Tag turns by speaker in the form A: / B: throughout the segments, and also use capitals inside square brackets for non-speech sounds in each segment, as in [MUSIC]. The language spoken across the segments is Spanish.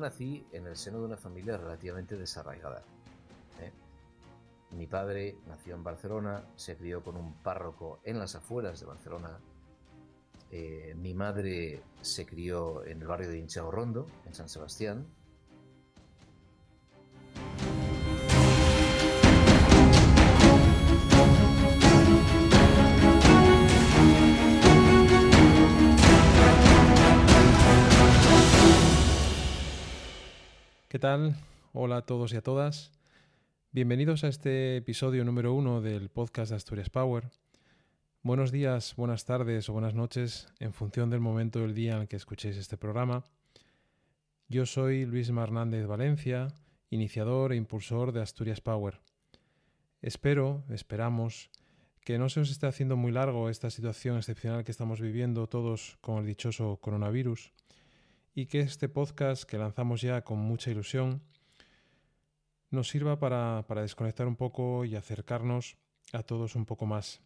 A: nací en el seno de una familia relativamente desarraigada. ¿eh? Mi padre nació en Barcelona, se crió con un párroco en las afueras de Barcelona. Eh, mi madre se crió en el barrio de Rondo, en San Sebastián.
B: ¿Qué tal? Hola a todos y a todas. Bienvenidos a este episodio número uno del podcast de Asturias Power. Buenos días, buenas tardes o buenas noches en función del momento del día en el que escuchéis este programa. Yo soy Luis Hernández Valencia, iniciador e impulsor de Asturias Power. Espero, esperamos, que no se os esté haciendo muy largo esta situación excepcional que estamos viviendo todos con el dichoso coronavirus y que este podcast que lanzamos ya con mucha ilusión nos sirva para, desconectar un poco y acercarnos a todos un poco más.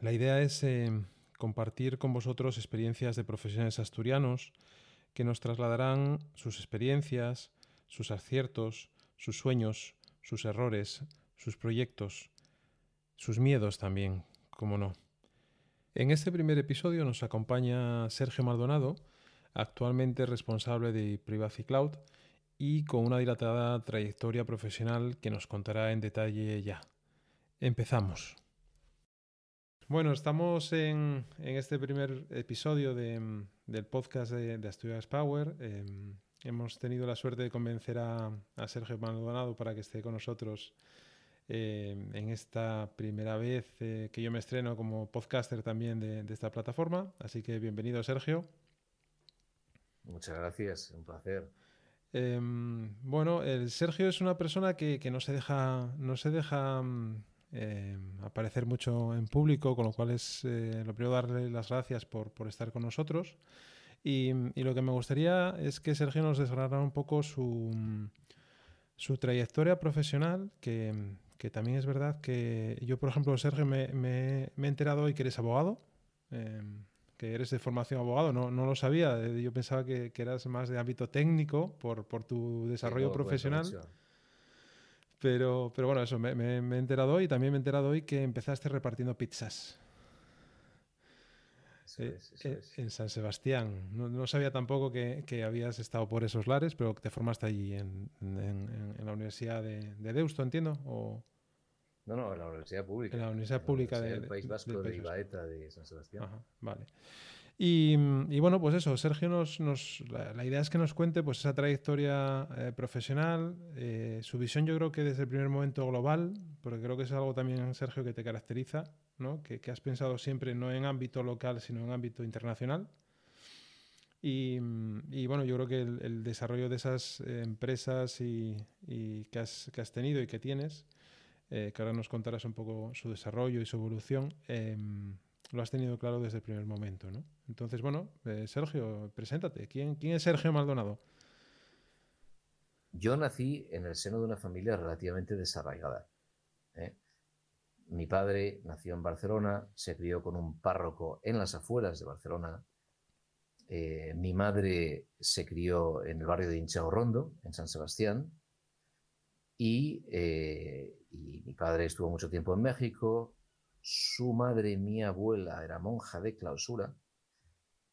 B: La idea es eh, compartir con vosotros experiencias de profesionales asturianos que nos trasladarán sus experiencias, sus aciertos, sus sueños, sus errores, sus proyectos, sus miedos también, como no. En este primer episodio nos acompaña Sergio Maldonado, actualmente responsable de Privacy Cloud y con una dilatada trayectoria profesional que nos contará en detalle ya. Empezamos. Bueno, estamos en, este primer episodio del podcast de, Asturias Power. Em, hemos tenido la suerte de convencer a, Sergio Maldonado para que esté con nosotros em, en esta primera vez eh, que yo me estreno como podcaster también de esta plataforma. Así que bienvenido, Sergio.
A: Muchas gracias, un placer.
B: Em, bueno, el Sergio es una persona que, no se deja, no se deja mm, em, aparecer mucho en público, con lo cual es eh, lo primero darle las gracias por, estar con nosotros. Y, lo que me gustaría es que Sergio nos desgranara un poco su, su trayectoria profesional, que, también es verdad que yo, por ejemplo, Sergio, me, me, he enterado hoy que eres abogado. Que eres de formación abogado, no, no lo sabía. Eh, yo pensaba que, que, eras más de ámbito técnico por, por tu desarrollo profesional. Pero, pero bueno, eso, me, me, he enterado hoy y también me he enterado hoy que empezaste repartiendo pizzas. Eh, eh, en San Sebastián. No, no sabía tampoco que, que, habías estado por esos lares, pero te formaste allí en, en, en la Universidad de, de, Deusto, entiendo. ¿O?
A: No, no, en la Universidad Pública.
B: En la Universidad Pública
A: del País Vasco de Ibaeta de San Sebastián. Ajá,
B: vale. Y, y, bueno, pues eso, Sergio nos, nos la, idea es que nos cuente pues esa trayectoria eh, profesional, eh, su visión yo creo que desde el primer momento global, porque creo que es algo también, Sergio, que te caracteriza, ¿no? que, que has pensado siempre no en ámbito local, sino en ámbito internacional. Y, y bueno, yo creo que el, el desarrollo de esas eh, empresas y, y que, has, que has tenido y que tienes, eh, que ahora nos contarás un poco su desarrollo y su evolución, em, lo has tenido claro desde el primer momento, ¿no? Entonces, bueno, eh, Sergio, preséntate. ¿Quién, ¿Quién es Sergio Maldonado?
A: Yo nací en el seno de una familia relativamente desarraigada. ¿eh? Mi padre nació en Barcelona, se crió con un párroco en las afueras de Barcelona. mi madre se crió en el barrio de Rondo, en San Sebastián. Y y mi padre estuvo mucho tiempo en México, su madre, mi abuela, era monja de clausura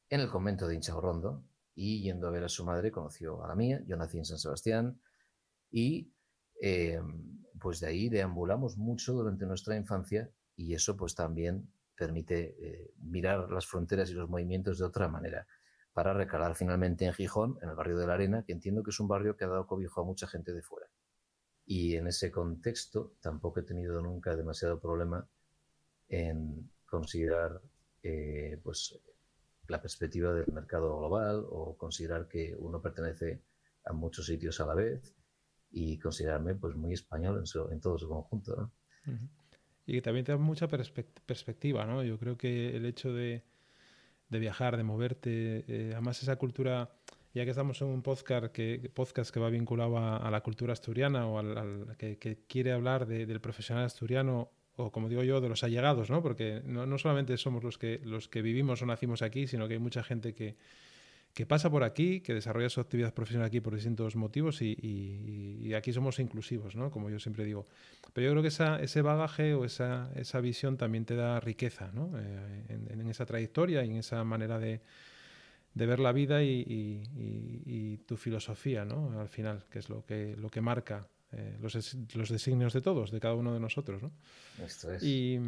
A: en el convento de Inchaurrondo y yendo a ver a su madre conoció a la mía, yo nací en San Sebastián y em, pues de ahí deambulamos mucho durante nuestra infancia y eso pues también permite eh, mirar las fronteras y los movimientos de otra manera para recalar finalmente en Gijón, en el barrio de la Arena, que entiendo que es un barrio que ha dado cobijo a mucha gente de fuera. Y en ese contexto tampoco he tenido nunca demasiado problema en considerar eh, pues, la perspectiva del mercado global o considerar que uno pertenece a muchos sitios a la vez y considerarme pues muy español en, todo su conjunto.
B: Y que también te da mucha perspectiva, ¿no? Yo creo que el hecho de, de viajar, de moverte, eh, además esa cultura ya que estamos en un podcast que, podcast que va vinculado a, la cultura asturiana o al, que, quiere hablar del profesional asturiano o como digo yo, de los allegados, ¿no? Porque no, solamente somos los que, los que vivimos o nacimos aquí, sino que hay mucha gente que, que pasa por aquí, que desarrolla su actividad profesional aquí por distintos motivos y, aquí somos inclusivos, ¿no? Como yo siempre digo. Pero yo creo que esa, ese bagaje o esa, esa visión también te da riqueza, ¿no? Eh, en, esa trayectoria y en esa manera de, de ver la vida y, tu filosofía, ¿no? Al final, que es lo que, lo que marca eh, los, los, designios de todos, de cada uno de nosotros, ¿no?
A: Esto es.
B: Y,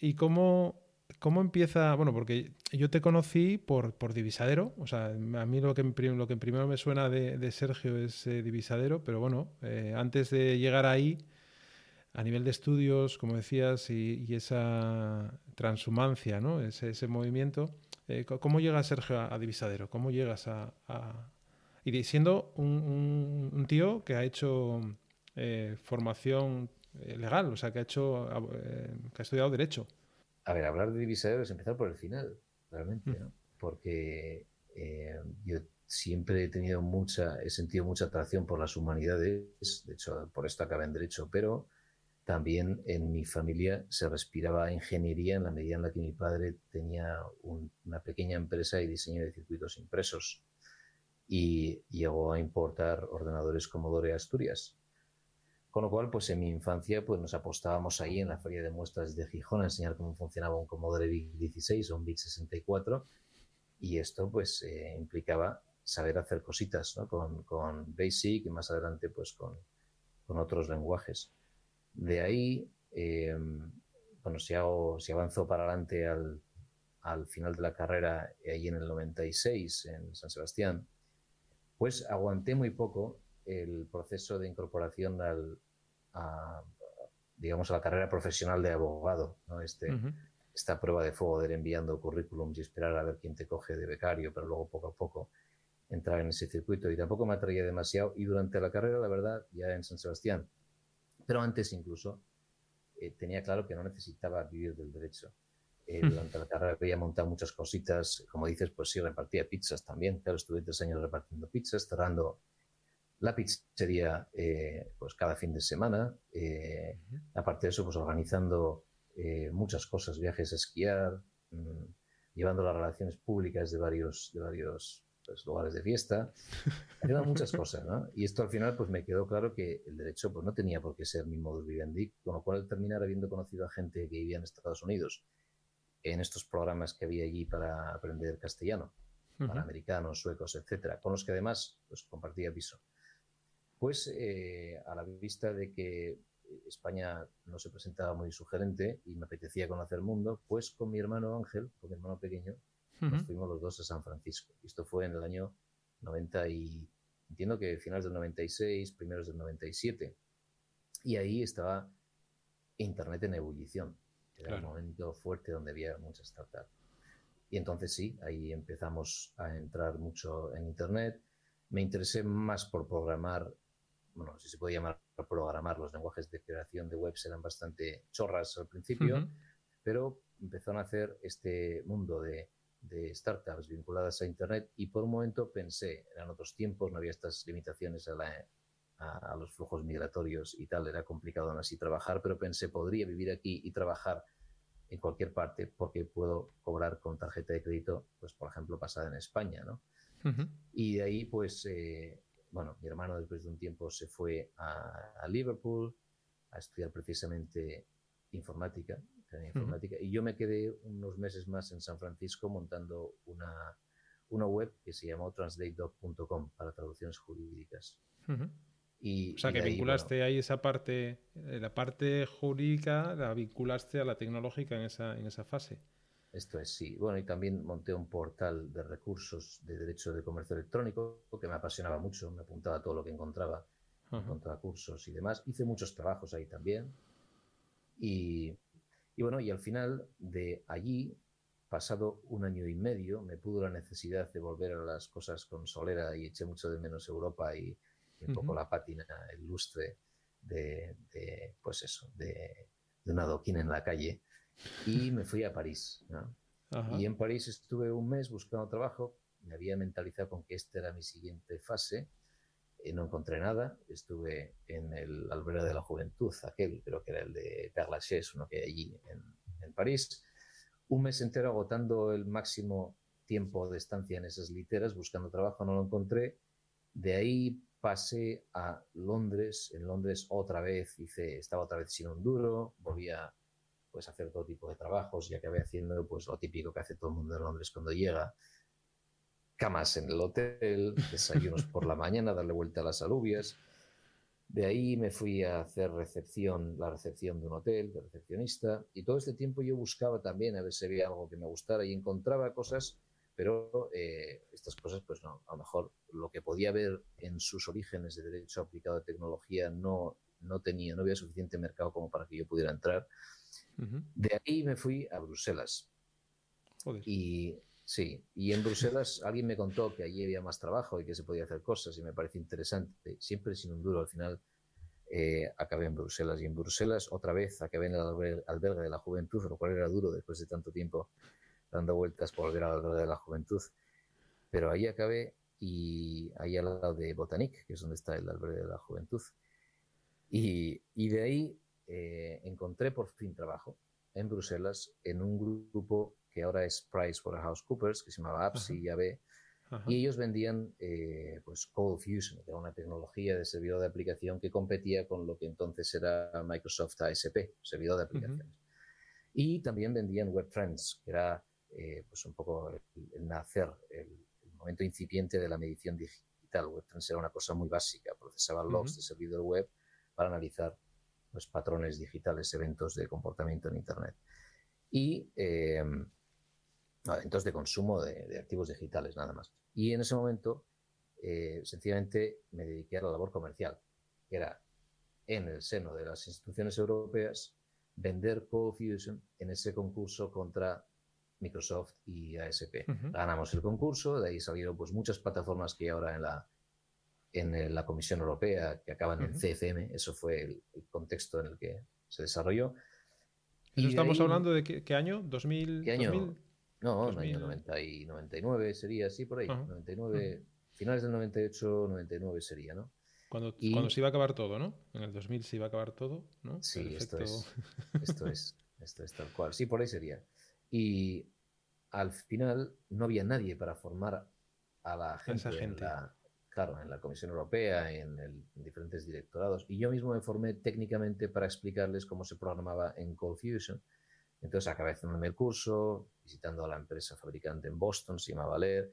B: y cómo ¿Cómo empieza? Bueno, porque yo te conocí por, por Divisadero. O sea, a mí lo que, lo que primero me suena de, Sergio es eh, Divisadero, pero bueno, eh, antes de llegar ahí, a nivel de estudios, como decías, y, esa transhumancia, ¿no? Ese, ese movimiento, eh, ¿cómo llega Sergio a, Divisadero? ¿Cómo llegas a. Y siendo un, un, tío que ha hecho formación legal, o sea, que ha, hecho, que ha estudiado Derecho.
A: A ver, hablar de divisadero es empezar por el final, realmente, ¿no? Porque eh, yo siempre he tenido mucha, he sentido mucha atracción por las humanidades, de hecho, por esto acabé en Derecho, pero también en mi familia se respiraba ingeniería en la medida en la que mi padre tenía una pequeña empresa y diseño de circuitos impresos y llegó a importar ordenadores Commodore Asturias. Con lo cual, pues en mi infancia, pues nos apostábamos ahí en la feria de muestras de Gijón a enseñar cómo funcionaba un Commodore VIC 16 o un VIC 64 y esto pues eh, implicaba saber hacer cositas ¿no? con, con, Basic y más adelante pues con, con otros lenguajes. De ahí, eh, bueno, si, hago, si avanzo para adelante al, al final de la carrera, ahí en el 96 en San Sebastián, pues aguanté muy poco el proceso de incorporación al, a, digamos, a la carrera profesional de abogado, ¿no? Este, Esta prueba de fuego de ir enviando currículums y esperar a ver quién te coge de becario, pero luego poco a poco entrar en ese circuito. Y tampoco me atraía demasiado. Y durante la carrera, la verdad, ya en San Sebastián, pero antes incluso, eh, tenía claro que no necesitaba vivir del derecho. Eh, durante la carrera había montado muchas cositas, como dices, pues sí, repartía pizzas también, claro, estuve tres años repartiendo pizzas, cerrando la pizzería eh, pues cada fin de semana. Aparte de eso, pues organizando muchas cosas, viajes a esquiar, mm, llevando las relaciones públicas de varios, de varios pues, lugares de fiesta, haciendo muchas cosas, ¿no? Y esto al final pues me quedó claro que el derecho pues no tenía por qué ser mi modus vivendi, con lo cual terminar habiendo conocido a gente que vivía en Estados Unidos en estos programas que había allí para aprender castellano, para americanos, suecos, etcétera, con los que además pues compartía piso. Pues eh, a la vista de que España no se presentaba muy sugerente y me apetecía conocer el mundo, pues con mi hermano Ángel, con mi hermano pequeño, nos fuimos los dos a San Francisco. Esto fue en el año 90 y entiendo que finales del 96, primeros del 97. Y ahí estaba Internet en ebullición. Era un momento fuerte donde había muchas startups. Y entonces sí, ahí empezamos a entrar mucho en Internet. Me interesé más por programar bueno, si se puede llamar programar, los lenguajes de creación de webs eran bastante chorras al principio, pero empezó a nacer este mundo de, startups vinculadas a Internet y por un momento pensé, eran otros tiempos, no había estas limitaciones a, los flujos migratorios y tal, era complicado aún así trabajar, pero pensé, podría vivir aquí y trabajar en cualquier parte porque puedo cobrar con tarjeta de crédito, pues por ejemplo, pasada en España, ¿no? Y de ahí, pues, eh, bueno, mi hermano después de un tiempo se fue a, Liverpool a estudiar precisamente informática, informática y yo me quedé unos meses más en San Francisco montando una, una web que se llamó translatedoc.com para traducciones jurídicas.
B: y, o sea, que vinculaste ahí esa parte, eh, la parte jurídica la vinculaste a la tecnológica en esa, en esa fase.
A: Esto es, sí. Bueno, y también monté un portal de recursos de derecho de comercio electrónico que me apasionaba mucho, me apuntaba a todo lo que encontraba, encontraba cursos y demás. Hice muchos trabajos ahí también. Y, bueno, y al final de allí, pasado un año y medio, me pudo la necesidad de volver a las cosas con solera y eché mucho de menos Europa y, un poco la pátina, el lustre de, pues eso, de, de una adoquín en la calle. Y me fui a París. Y en París estuve un mes buscando trabajo, me había mentalizado con que esta era mi siguiente fase, y no encontré nada, estuve en el albergue de la juventud, aquel creo que era el de Père Lachaise, uno que hay allí en, en París, un mes entero agotando el máximo tiempo de estancia en esas literas buscando trabajo, no lo encontré. De ahí pasé a Londres. En Londres otra vez hice, estaba otra vez sin un duro, volvía pues a hacer todo tipo de trabajos y acabé haciendo pues lo típico que hace todo el mundo en Londres cuando llega. Camas en el hotel, desayunos por la mañana, darle vuelta a las alubias. De ahí me fui a hacer recepción, la recepción de un hotel, de recepcionista, y todo este tiempo yo buscaba también a ver si había algo que me gustara y encontraba cosas pero eh, estas cosas, pues no, a lo mejor lo que podía haber en sus orígenes de derecho aplicado a tecnología no, no tenía, no había suficiente mercado como para que yo pudiera entrar. De ahí me fui a Bruselas. Y sí, y en Bruselas alguien me contó que allí había más trabajo y que se podía hacer cosas y me parece interesante, siempre sin un duro, al final eh, acabé en Bruselas y en Bruselas otra vez acabé en el albergue de la juventud, lo cual era duro después de tanto tiempo dando vueltas por volver al de la juventud. Pero ahí acabé y ahí al lado de Botanic, que es donde está el albergue de la juventud. Y, y de ahí eh, encontré por fin trabajo en Bruselas en un grupo que ahora es PricewaterhouseCoopers, que se llamaba APSI y AB, y ellos vendían eh, pues Cold Fusion, que era una tecnología de servidor de aplicación que competía con lo que entonces era Microsoft ASP, servidor de aplicaciones. Y también vendían WebTrends, que era eh, pues un poco el, nacer, el, momento incipiente de la medición digital. WebTrans era una cosa muy básica, procesaba logs de servidor web para analizar los pues, patrones digitales, eventos de comportamiento en Internet. Y eh, eventos de consumo de, activos digitales, nada más. Y en ese momento, eh, sencillamente, me dediqué a la labor comercial, que era en el seno de las instituciones europeas vender CoFusion en ese concurso contra Microsoft y ASP. Ganamos el concurso, de ahí salieron pues muchas plataformas que ahora en la en la Comisión Europea que acaban en CFM, eso fue el, contexto en el que se desarrolló.
B: y estamos hablando de qué, año? ¿2000?
A: ¿Qué año? No, en año 90 y 99 sería así por ahí. 99, finales del 98, 99 sería, ¿no?
B: Cuando, cuando se iba a acabar todo, ¿no? En el 2000 se iba a acabar todo, ¿no?
A: Sí, esto es, [LAUGHS] esto es, esto es tal cual. Sí, por ahí sería. Y al final no había nadie para formar a la gente, En la, claro, en la Comisión Europea, en, el, diferentes directorados. Y yo mismo me formé técnicamente para explicarles cómo se programaba en Cold Fusion. Entonces acabé haciéndome el curso, visitando a la empresa fabricante en Boston, se llama Valer.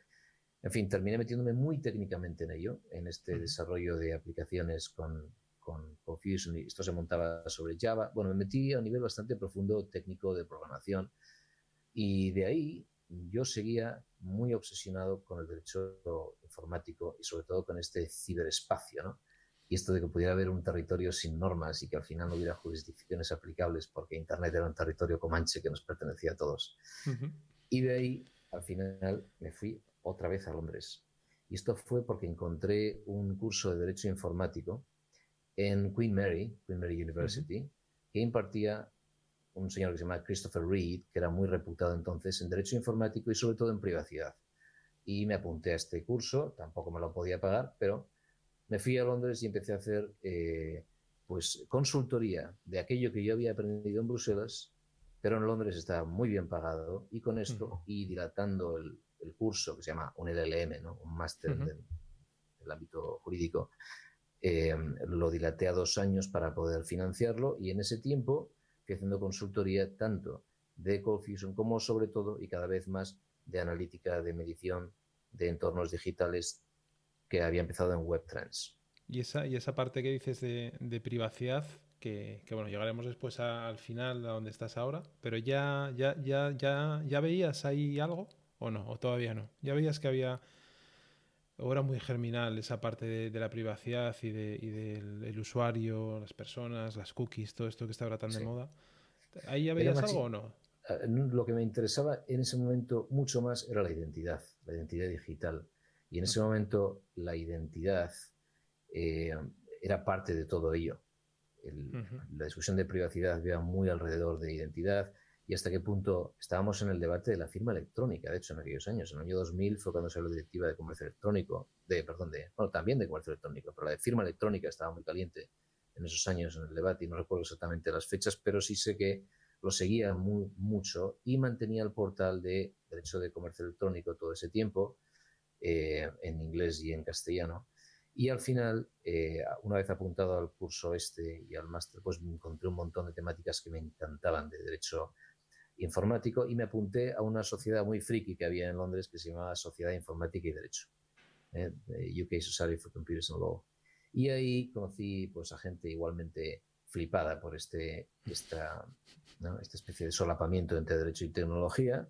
A: En fin, terminé metiéndome muy técnicamente en ello, en este desarrollo de aplicaciones con, con Fusion. Y esto se montaba sobre Java. Bueno, me metí a un nivel bastante profundo técnico de programación y de ahí yo seguía muy obsesionado con el derecho informático y sobre todo con este ciberespacio, ¿no? Y esto de que pudiera haber un territorio sin normas y que al final no hubiera jurisdicciones aplicables porque Internet era un territorio comanche que nos pertenecía a todos. Y de ahí, al final, me fui otra vez a Londres. Y esto fue porque encontré un curso de Derecho Informático en Queen Mary, Queen Mary University, que impartía un señor que se llama Christopher Reed, que era muy reputado entonces en Derecho Informático y sobre todo en privacidad. Y me apunté a este curso, tampoco me lo podía pagar, pero me fui a Londres y empecé a hacer eh, pues consultoría de aquello que yo había aprendido en Bruselas, pero en Londres estaba muy bien pagado y con esto y dilatando el, curso que se llama un LLM, ¿no? un máster en el ámbito jurídico, eh, lo dilaté a dos años para poder financiarlo y en ese tiempo que haciendo consultoría tanto de Cold Fusion como sobre todo y cada vez más de analítica de medición de entornos digitales que había empezado en WebTrans.
B: Y esa, y esa parte que dices de, privacidad, que, bueno, llegaremos después al final a donde estás ahora, pero ya, ya, ya, ya, ya veías ahí algo o no, o todavía no. Ya veías que había o era muy germinal esa parte de, la privacidad y, de, y del usuario, las personas, las cookies, todo esto que está ahora tan de moda. ¿Ahí ya veías algo o no?
A: Eh, lo que me interesaba en ese momento mucho más era la identidad, la identidad digital. Y en ese momento la identidad eh, era parte de todo ello. La discusión de privacidad iba muy alrededor de identidad y hasta qué punto estábamos en el debate de la firma electrónica, de hecho, en aquellos años. En el año 2000 fue cuando salió la directiva de comercio electrónico, de, perdón, de, bueno, también de comercio electrónico, pero la de firma electrónica estaba muy caliente en esos años en el debate y no recuerdo exactamente las fechas, pero sí sé que lo seguía muy, mucho y mantenía el portal de Derecho de Comercio Electrónico todo ese tiempo, eh, en inglés y en castellano. Y al final, eh, una vez apuntado al curso este y al máster, pues me encontré un montón de temáticas que me encantaban de derecho informático y me apunté a una sociedad muy friki que había en Londres que se llamaba Sociedad Informática y Derecho, eh, UK Society for Computers and Law. Y ahí conocí pues, a gente igualmente flipada por este, esta, esta especie de solapamiento entre derecho y tecnología.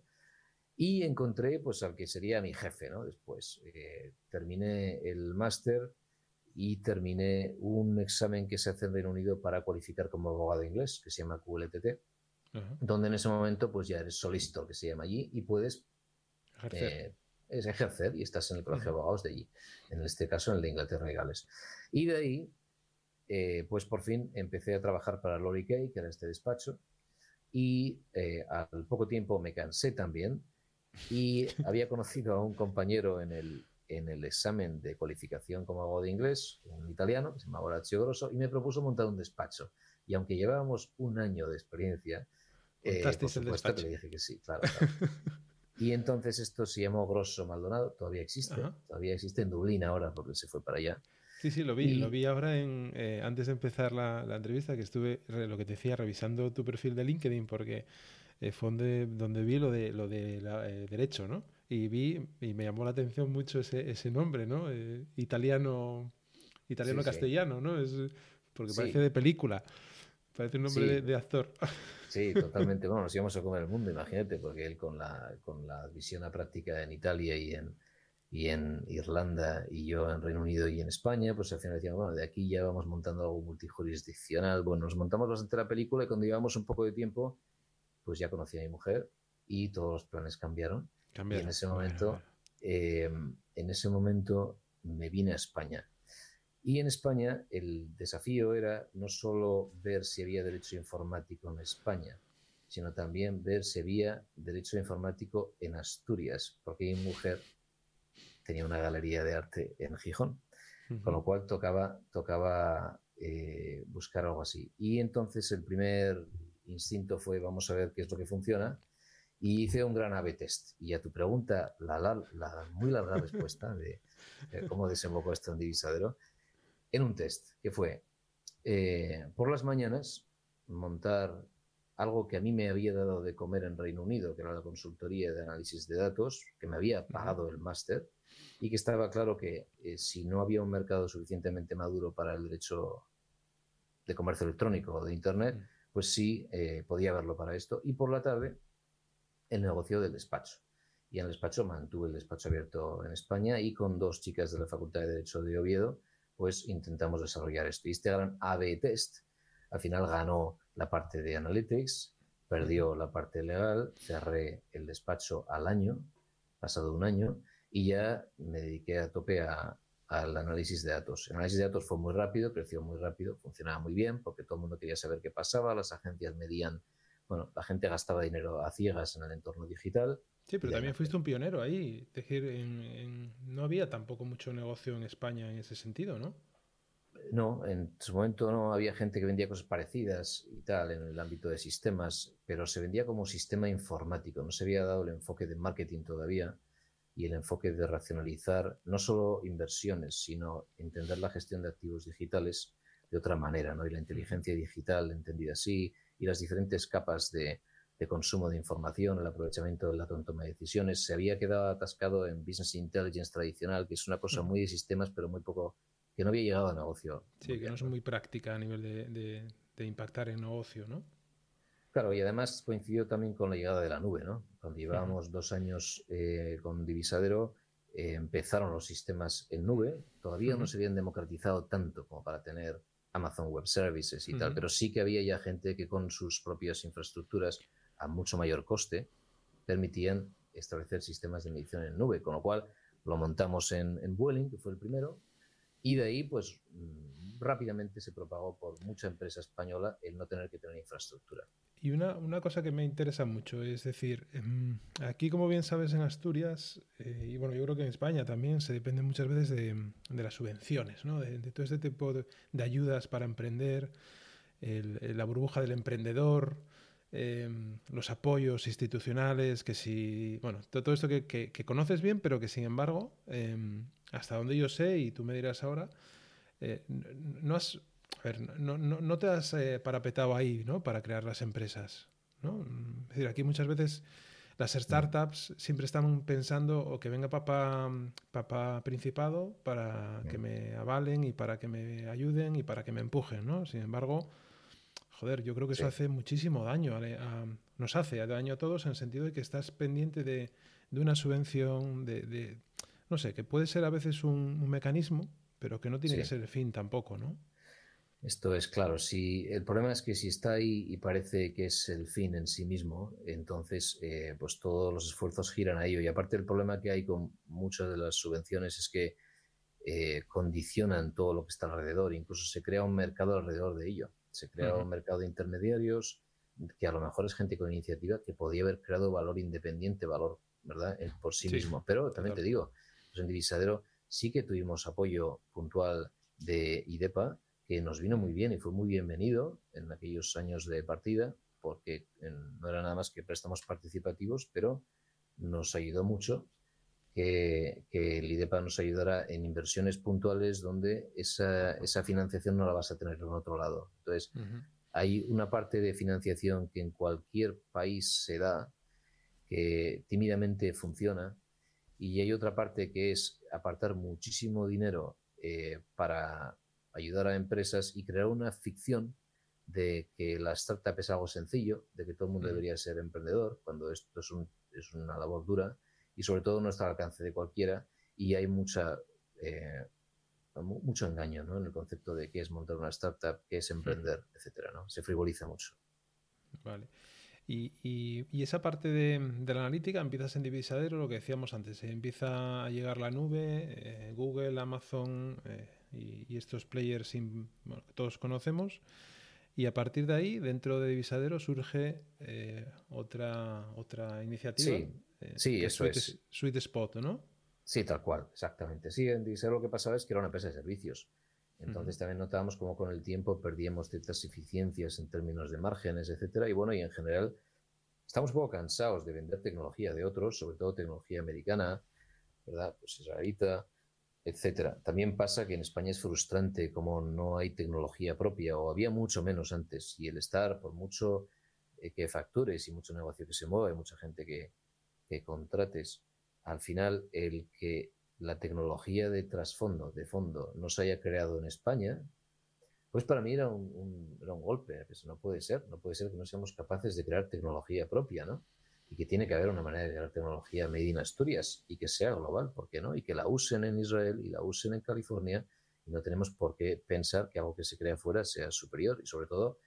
A: Y encontré pues al que sería mi jefe, ¿no? Después eh, terminé el máster y terminé un examen que se hace en Reino Unido para cualificar como abogado inglés, que se llama QLTT, donde en ese momento pues ya eres solicitor, que se llama allí, y puedes ejercer, eh, es ejercer y estás en el colegio de abogados de allí, en este caso en el de Inglaterra y Gales. Y de ahí, eh, pues por fin empecé a trabajar para Lori Kay, que era este despacho, y al poco tiempo me cansé también y había conocido a un compañero en el, en el examen de cualificación como abogado de inglés, un italiano, que se llama Horacio Grosso, y me propuso montar un despacho. Y aunque llevábamos un año de experiencia,
B: eh, por supuesto
A: que le dije que sí, claro. [LAUGHS] y entonces esto se llamó Grosso Maldonado, todavía existe, todavía existe en Dublín ahora porque se fue para allá.
B: Sí, sí, lo vi, lo vi ahora en, eh, antes de empezar la, la, entrevista, que estuve, lo que te decía, revisando tu perfil de LinkedIn, porque eh, fue donde, vi lo de, lo de eh, derecho, ¿no? Y vi, y me llamó la atención mucho ese, ese nombre, ¿no? Eh, italiano, italiano castellano, ¿no? Es, porque parece de película, parece un nombre de, actor. [LAUGHS]
A: Sí, totalmente. Bueno, nos íbamos a comer el mundo, imagínate, porque él con la, con la visión a práctica en Italia y en, y en Irlanda y yo en Reino Unido y en España, pues al final decíamos, bueno, de aquí ya vamos montando algo multijurisdiccional. Bueno, nos montamos bastante la película y cuando llevamos un poco de tiempo pues ya conocí a mi mujer y todos los planes cambiaron. Y en ese momento, em, en ese momento me vine a España. Y en España el desafío era no solo ver si había derecho informático en España, sino también ver si había derecho informático en Asturias, porque mi mujer tenía una galería de arte en Gijón, con lo cual tocaba, tocaba eh, buscar algo así. Y entonces el primer instinto fue vamos a ver qué es lo que funciona y hice un gran A-B test. Y a tu pregunta, la, la, muy larga respuesta de, cómo desembocó esto en Divisadero, en un test que fue eh, por las mañanas montar algo que a mí me había dado de comer en Reino Unido, que era la consultoría de análisis de datos, que me había pagado el máster y que estaba claro que eh, si no había un mercado suficientemente maduro para el derecho de comercio electrónico o de Internet, pues sí eh, podía verlo para esto. Y por la tarde, el negocio del despacho. Y en el despacho mantuve el despacho abierto en España y con dos chicas de la Facultad de Derecho de Oviedo, pues intentamos desarrollar esto. Y este gran A-B test, al final ganó la parte de Analytics, perdió la parte legal, cerré el despacho al año, pasado un año, y ya me dediqué a tope a, al análisis de datos. El análisis de datos fue muy rápido, creció muy rápido, funcionaba muy bien porque todo el mundo quería saber qué pasaba, las agencias medían, bueno, la gente gastaba dinero a ciegas en el entorno digital.
B: Sí, pero también fuiste un pionero ahí. Es decir, no había tampoco mucho negocio en España en ese sentido, ¿no?
A: No, en su momento no había gente que vendía cosas parecidas y tal en el ámbito de sistemas, pero se vendía como sistema informático, no se había dado el enfoque de marketing todavía y el enfoque de racionalizar no solo inversiones, sino entender la gestión de activos digitales de otra manera, ¿no? Y la inteligencia digital entendida así, y las diferentes capas de, consumo de información, el aprovechamiento dato en toma de decisiones, se había quedado atascado en business intelligence tradicional, que es una cosa muy de sistemas, pero muy poco, que no había llegado a negocio.
B: Sí, que no es muy práctica a nivel de, de impactar en negocio, ¿no?
A: Claro, y además coincidió también con la llegada de la nube, ¿no? Cuando llevábamos dos años eh, con Divisadero, eh, empezaron los sistemas en nube. Todavía no se habían democratizado tanto como para tener Amazon Web Services y tal, pero sí que había ya gente que con sus propias infraestructuras a mucho mayor coste permitían establecer sistemas de medición en nube, con lo cual lo montamos en, en Vueling, que fue el primero, y de ahí pues mm, rápidamente se propagó por mucha empresa española el no tener que tener infraestructura.
B: Y una, una, cosa que me interesa mucho, es decir, em, aquí como bien sabes en Asturias, eh, y bueno, yo creo que en España también se depende muchas veces de, de las subvenciones, ¿no? de, todo este tipo de, ayudas para emprender, el, la burbuja del emprendedor, em, los apoyos institucionales, que si, bueno, todo esto que, conoces bien, pero que sin embargo, em, hasta donde yo sé, y tú me dirás ahora, eh, no has, ver, no, no, te has eh, parapetado ahí, ¿no? Para crear las empresas, ¿no? Es decir, aquí muchas veces las startups siempre están pensando o que venga papá, papá principado para que me avalen y para que me ayuden y para que me empujen, ¿no? Sin embargo, joder, yo creo que eso hace muchísimo daño, nos hace daño a todos en el sentido de que estás pendiente de, una subvención, de, no sé, que puede ser a veces un, mecanismo, pero que no tiene que ser el fin tampoco, ¿no?
A: Esto es claro. Si, el problema es que si está ahí y parece que es el fin en sí mismo, entonces eh, pues todos los esfuerzos giran a ello. Y aparte el problema que hay con muchas de las subvenciones es que eh, condicionan todo lo que está alrededor. Incluso se crea un mercado alrededor de ello. Se crea un mercado de intermediarios que a lo mejor es gente con iniciativa que podría haber creado valor independiente, valor, ¿verdad?, por sí, mismo. Pero también te digo, pues en Divisadero sí que tuvimos apoyo puntual de IDEPA que nos vino muy bien y fue muy bienvenido en aquellos años de partida, porque no era nada más que préstamos participativos, pero nos ayudó mucho que, el IDEPA nos ayudara en inversiones puntuales donde esa, financiación no la vas a tener en otro lado. Entonces, hay una parte de financiación que en cualquier país se da, que tímidamente funciona, y hay otra parte que es apartar muchísimo dinero eh, para ayudar a empresas y crear una ficción de que la startup es algo sencillo, de que todo el mundo debería ser emprendedor, cuando esto es, es, una labor dura y sobre todo no está al alcance de cualquiera y hay mucha, eh, mucho engaño ¿no? en el concepto de qué es montar una startup, qué es emprender, etcétera, ¿no? Se frivoliza mucho.
B: Vale. Y, y, esa parte de, de, la analítica empiezas en Divisadero, lo que decíamos antes, empieza a llegar la nube, eh, Google, Amazon, eh, y, estos players que todos conocemos. Y a partir de ahí, dentro de Divisadero, surge eh, otra, otra iniciativa.
A: Sí, eh, sí eso es.
B: Sweet Spot, ¿no?
A: Sí, tal cual, exactamente. Sí, en Divisadero lo que pasaba es que era una empresa de servicios. Entonces también notábamos cómo con el tiempo perdíamos ciertas eficiencias en términos de márgenes, etcétera. Y bueno, y en general estamos un poco cansados de vender tecnología de otros, sobre todo tecnología americana, ¿verdad? Pues israelita, etcétera. También pasa que en España es frustrante como no hay tecnología propia o había mucho menos antes y el estar, por mucho eh, que factures y mucho negocio que se mueva y mucha gente que, contrates, al final el que la tecnología de trasfondo, de fondo, no se haya creado en España, pues para mí era un, era un golpe. Pues no puede ser, no puede ser que no seamos capaces de crear tecnología propia, ¿no? Y que tiene que haber una manera de crear tecnología made in Asturias y que sea global, ¿por qué no? Y que la usen en Israel y la usen en California y no tenemos por qué pensar que algo que se crea fuera sea superior y sobre todo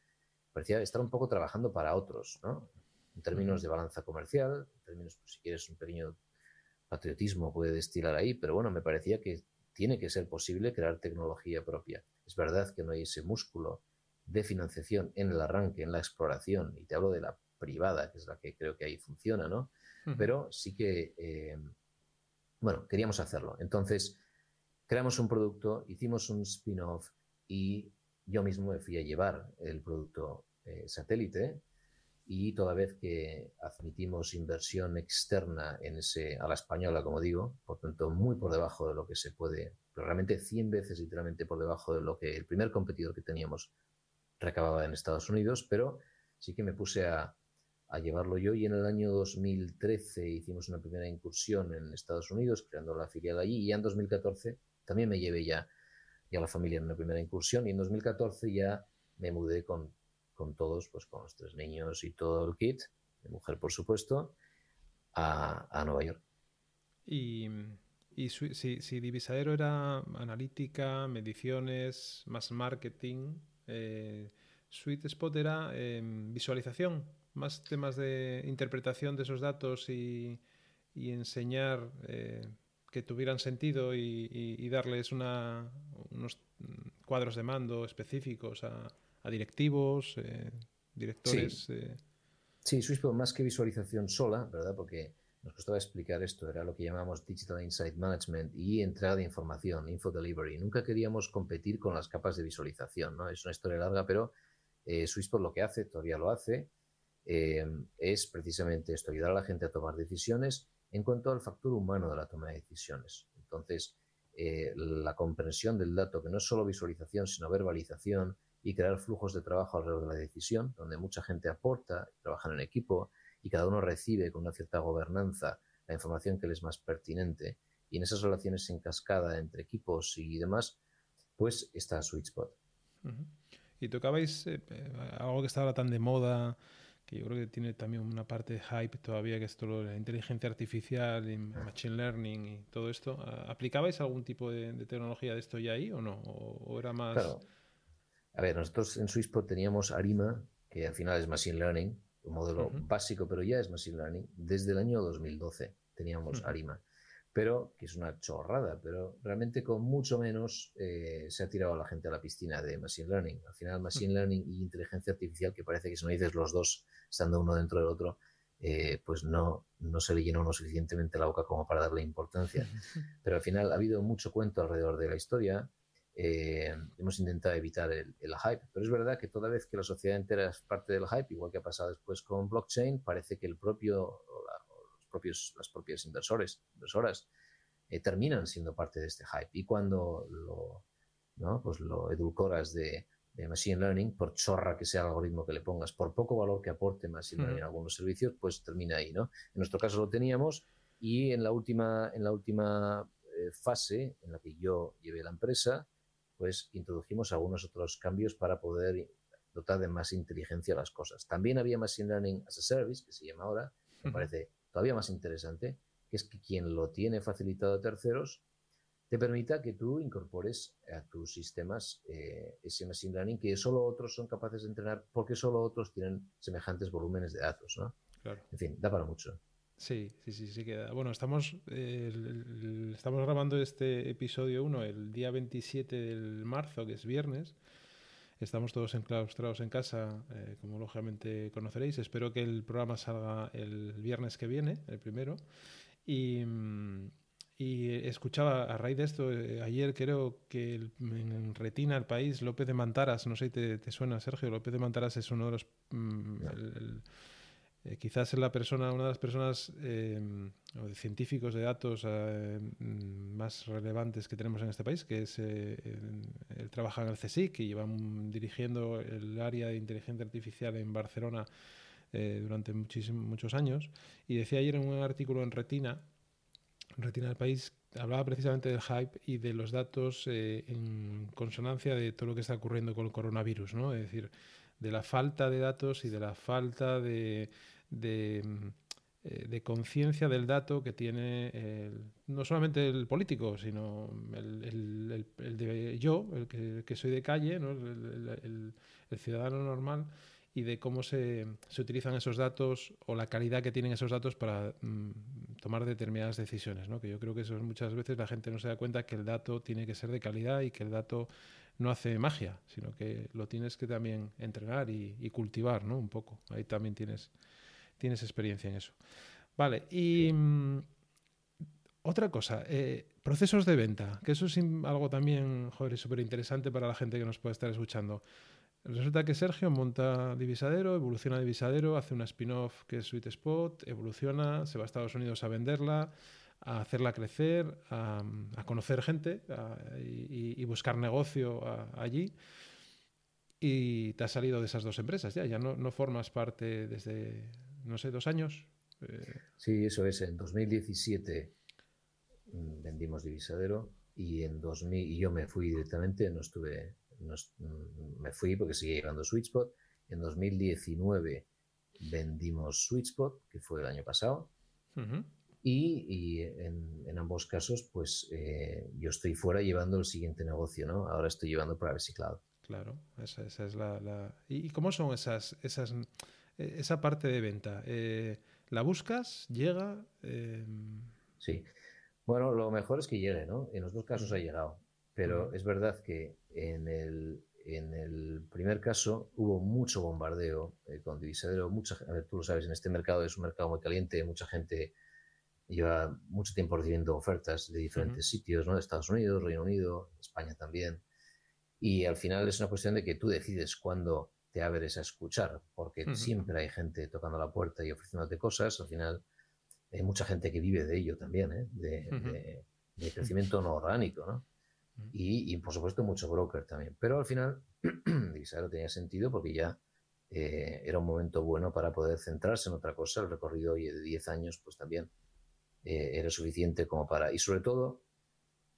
A: parecía estar un poco trabajando para otros, ¿no? En términos de balanza comercial, en términos, pues, si quieres, un pequeño patriotismo puede destilar ahí, pero bueno, me parecía que tiene que ser posible crear tecnología propia. Es verdad que no hay ese músculo de financiación en el arranque, en la exploración, y te hablo de la privada, que es la que creo que ahí funciona, ¿no? Pero sí que, eh, bueno, queríamos hacerlo. Entonces, creamos un producto, hicimos un spin-off y yo mismo me fui a llevar el producto eh, satélite y toda vez que admitimos inversión externa en ese, a la española, como digo, por tanto, muy por debajo de lo que se puede, pero realmente 100 veces literalmente por debajo de lo que el primer competidor que teníamos recababa en Estados Unidos, pero sí que me puse a, a llevarlo yo y en el año 2013 hicimos una primera incursión en Estados Unidos creando la filial allí y ya en 2014 también me llevé ya, ya la familia en una primera incursión y en 2014 ya me mudé con, con todos, pues con los tres niños y todo el kit, mi mujer por supuesto, a, a Nueva York.
B: Y, y si, si, Divisadero era analítica, mediciones, más marketing, eh, Sweet Spot era em, visualización más temas de interpretación de esos datos y, enseñar eh, que tuvieran sentido y, darles una, unos cuadros de mando específicos a, directivos, eh, directores.
A: Sí, eh. sí más que visualización sola, ¿verdad? Porque nos costaba explicar esto, era lo que llamamos Digital Insight Management y entrega de información, Info Delivery. Nunca queríamos competir con las capas de visualización, ¿no? Es una historia larga, pero eh, lo que hace, todavía lo hace, eh, es precisamente esto, ayudar a la gente a tomar decisiones en cuanto al factor humano de la toma de decisiones. Entonces, eh, la comprensión del dato, que no es solo visualización, sino verbalización, y crear flujos de trabajo alrededor de la decisión, donde mucha gente aporta, trabaja en equipo y cada uno recibe con una cierta gobernanza la información que le es más pertinente. Y en esas relaciones en cascada entre equipos y demás, pues está Sweet Spot.
B: Y tocabais eh, algo que está ahora tan de moda, que yo creo que tiene también una parte de hype todavía, que es todo la inteligencia artificial y machine learning y todo esto. ¿Aplicabais algún tipo de, tecnología de esto ya ahí o no? ¿O, era más...?
A: Claro. A ver, nosotros en Swisspot teníamos ARIMA, que al final es Machine Learning, un modelo básico, pero ya es Machine Learning. Desde el año 2012 teníamos ARIMA pero que es una chorrada, pero realmente con mucho menos eh, se ha tirado a la gente a la piscina de Machine Learning. Al final, Machine Learning y inteligencia artificial, que parece que si no dices los dos, estando uno dentro del otro, eh, pues no, no se le llenó lo suficientemente la boca como para darle importancia. [LAUGHS] Pero al final ha habido mucho cuento alrededor de la historia. Eh, hemos intentado evitar el, el, hype, pero es verdad que toda vez que la sociedad entera es parte del hype, igual que ha pasado después con blockchain, parece que el propio propios, las propias inversores, inversoras eh, terminan siendo parte de este hype. Y cuando lo, ¿no? pues lo edulcoras de, de, Machine Learning, por chorra que sea el algoritmo que le pongas, por poco valor que aporte Machine Learning en algunos servicios, pues termina ahí. ¿no? En nuestro caso lo teníamos y en la última, en la última eh, fase en la que yo llevé la empresa, pues introdujimos algunos otros cambios para poder dotar de más inteligencia las cosas. También había Machine Learning as a Service, que se llama ahora, me parece todavía más interesante, que es que quien lo tiene facilitado a terceros te permita que tú incorpores a tus sistemas eh, ese machine learning que solo otros son capaces de entrenar porque solo otros tienen semejantes volúmenes de datos, ¿no?
B: Claro.
A: En fin, da para mucho.
B: Sí, sí, sí, sí queda. Bueno, estamos, estamos grabando este episodio 1 el día 27 del marzo, que es viernes. Estamos todos enclaustrados en casa, eh, como lógicamente conoceréis. Espero que el programa salga el viernes que viene, el primero. Y, mm, escuchaba a raíz de esto, eh, ayer creo que en Retina, el país, López de Mantaras, no sé si te, suena, Sergio, López de Mantaras es uno de los... Mm, eh, quizás es la persona, una de las personas eh, o de científicos de datos eh, mm, más relevantes que tenemos en este país, que es él trabaja en el CSIC y lleva dirigiendo el área de inteligencia artificial en Barcelona durante muchísimos muchos años. Y decía ayer en un artículo en Retina, Retina del País, hablaba precisamente del hype y de los datos en consonancia de todo lo que está ocurriendo con el coronavirus, ¿no? Es decir, de la falta de datos y de la falta de, de, eh, de conciencia del dato que tiene no solamente el político, sino el, de yo, el que, soy de calle, el, ciudadano normal, y de cómo se, se, utilizan esos datos o la calidad que tienen esos datos para mm, tomar determinadas decisiones. ¿no? Que yo creo que eso muchas veces la gente no se da cuenta que el dato tiene que ser de calidad y que el dato no hace magia, sino que lo tienes que también entrenar y, y cultivar ¿no? un poco. Ahí también tienes tienes experiencia en eso. Vale, y mm, otra cosa, eh, procesos de venta, que eso es algo también, joder, súper interesante para la gente que nos puede estar escuchando. Resulta que Sergio monta Divisadero, evoluciona Divisadero, hace una spin-off que es Sweet Spot, evoluciona, se va a Estados Unidos a venderla, a hacerla crecer, a, conocer gente y, buscar negocio allí. Y te has salido de esas dos empresas ya, ya no, no formas parte desde, no sé, dos años.
A: Eh, sí, eso es. En 2017 mm, vendimos Divisadero y en 2000 y yo me fui directamente, no estuve, mm, me fui porque seguía llegando Switchpot. En 2019 vendimos Switchpot, que fue el año pasado. Y, en, ambos casos, pues eh, yo estoy fuera llevando el siguiente negocio, ¿no? Ahora estoy llevando Privacy Cloud.
B: Claro, esa, es la... ¿Y, cómo son esas, esas esa parte de venta. Eh, ¿La buscas? ¿Llega? Em,
A: sí. Bueno, lo mejor es que llegue, ¿no? En los dos casos ha llegado. Pero es verdad que en el, en el primer caso hubo mucho bombardeo eh, con divisadero. Mucha, a ver, tú lo sabes, en este mercado es un mercado muy caliente. Mucha gente lleva mucho tiempo recibiendo ofertas de diferentes sitios, ¿no? De Estados Unidos, Reino Unido, España también. Y al final es una cuestión de que tú decides cuándo te abres a escuchar, porque siempre hay gente tocando la puerta y ofreciéndote cosas. Al final, hay mucha gente que vive de ello también, ¿eh? de, crecimiento no orgánico, ¿no? Y, por supuesto mucho broker también. Pero al final, [CLEARS THROAT] Divisadero tenía sentido porque ya eh, era un momento bueno para poder centrarse en otra cosa. El recorrido de 10 años, pues también eh, era suficiente como para... Y sobre todo,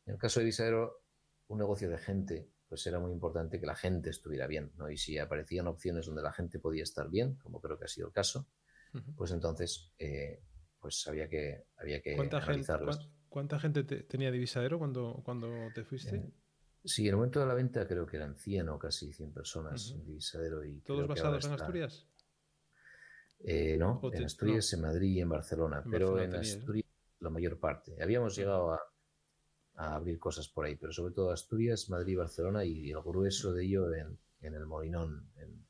A: en el caso de Divisadero, un negocio de gente pues era muy importante que la gente estuviera bien, ¿no? Y si aparecían opciones donde la gente podía estar bien, como creo que ha sido el caso, pues entonces eh, pues había que, había que
B: ¿Cuánta Gente, ¿Cuánta gente tenía Divisadero cuando, cuando te fuiste?
A: Eh, sí, en el momento de la venta creo que eran 100 o casi 100 personas en Divisadero. Y
B: ¿Todos basados en Asturias?
A: Eh, no, en Asturias, en Madrid y en Barcelona, pero en Asturias la mayor parte. Habíamos llegado a a abrir cosas por ahí, pero sobre todo Asturias, Madrid, Barcelona y el grueso de ello en, el Molinón, en,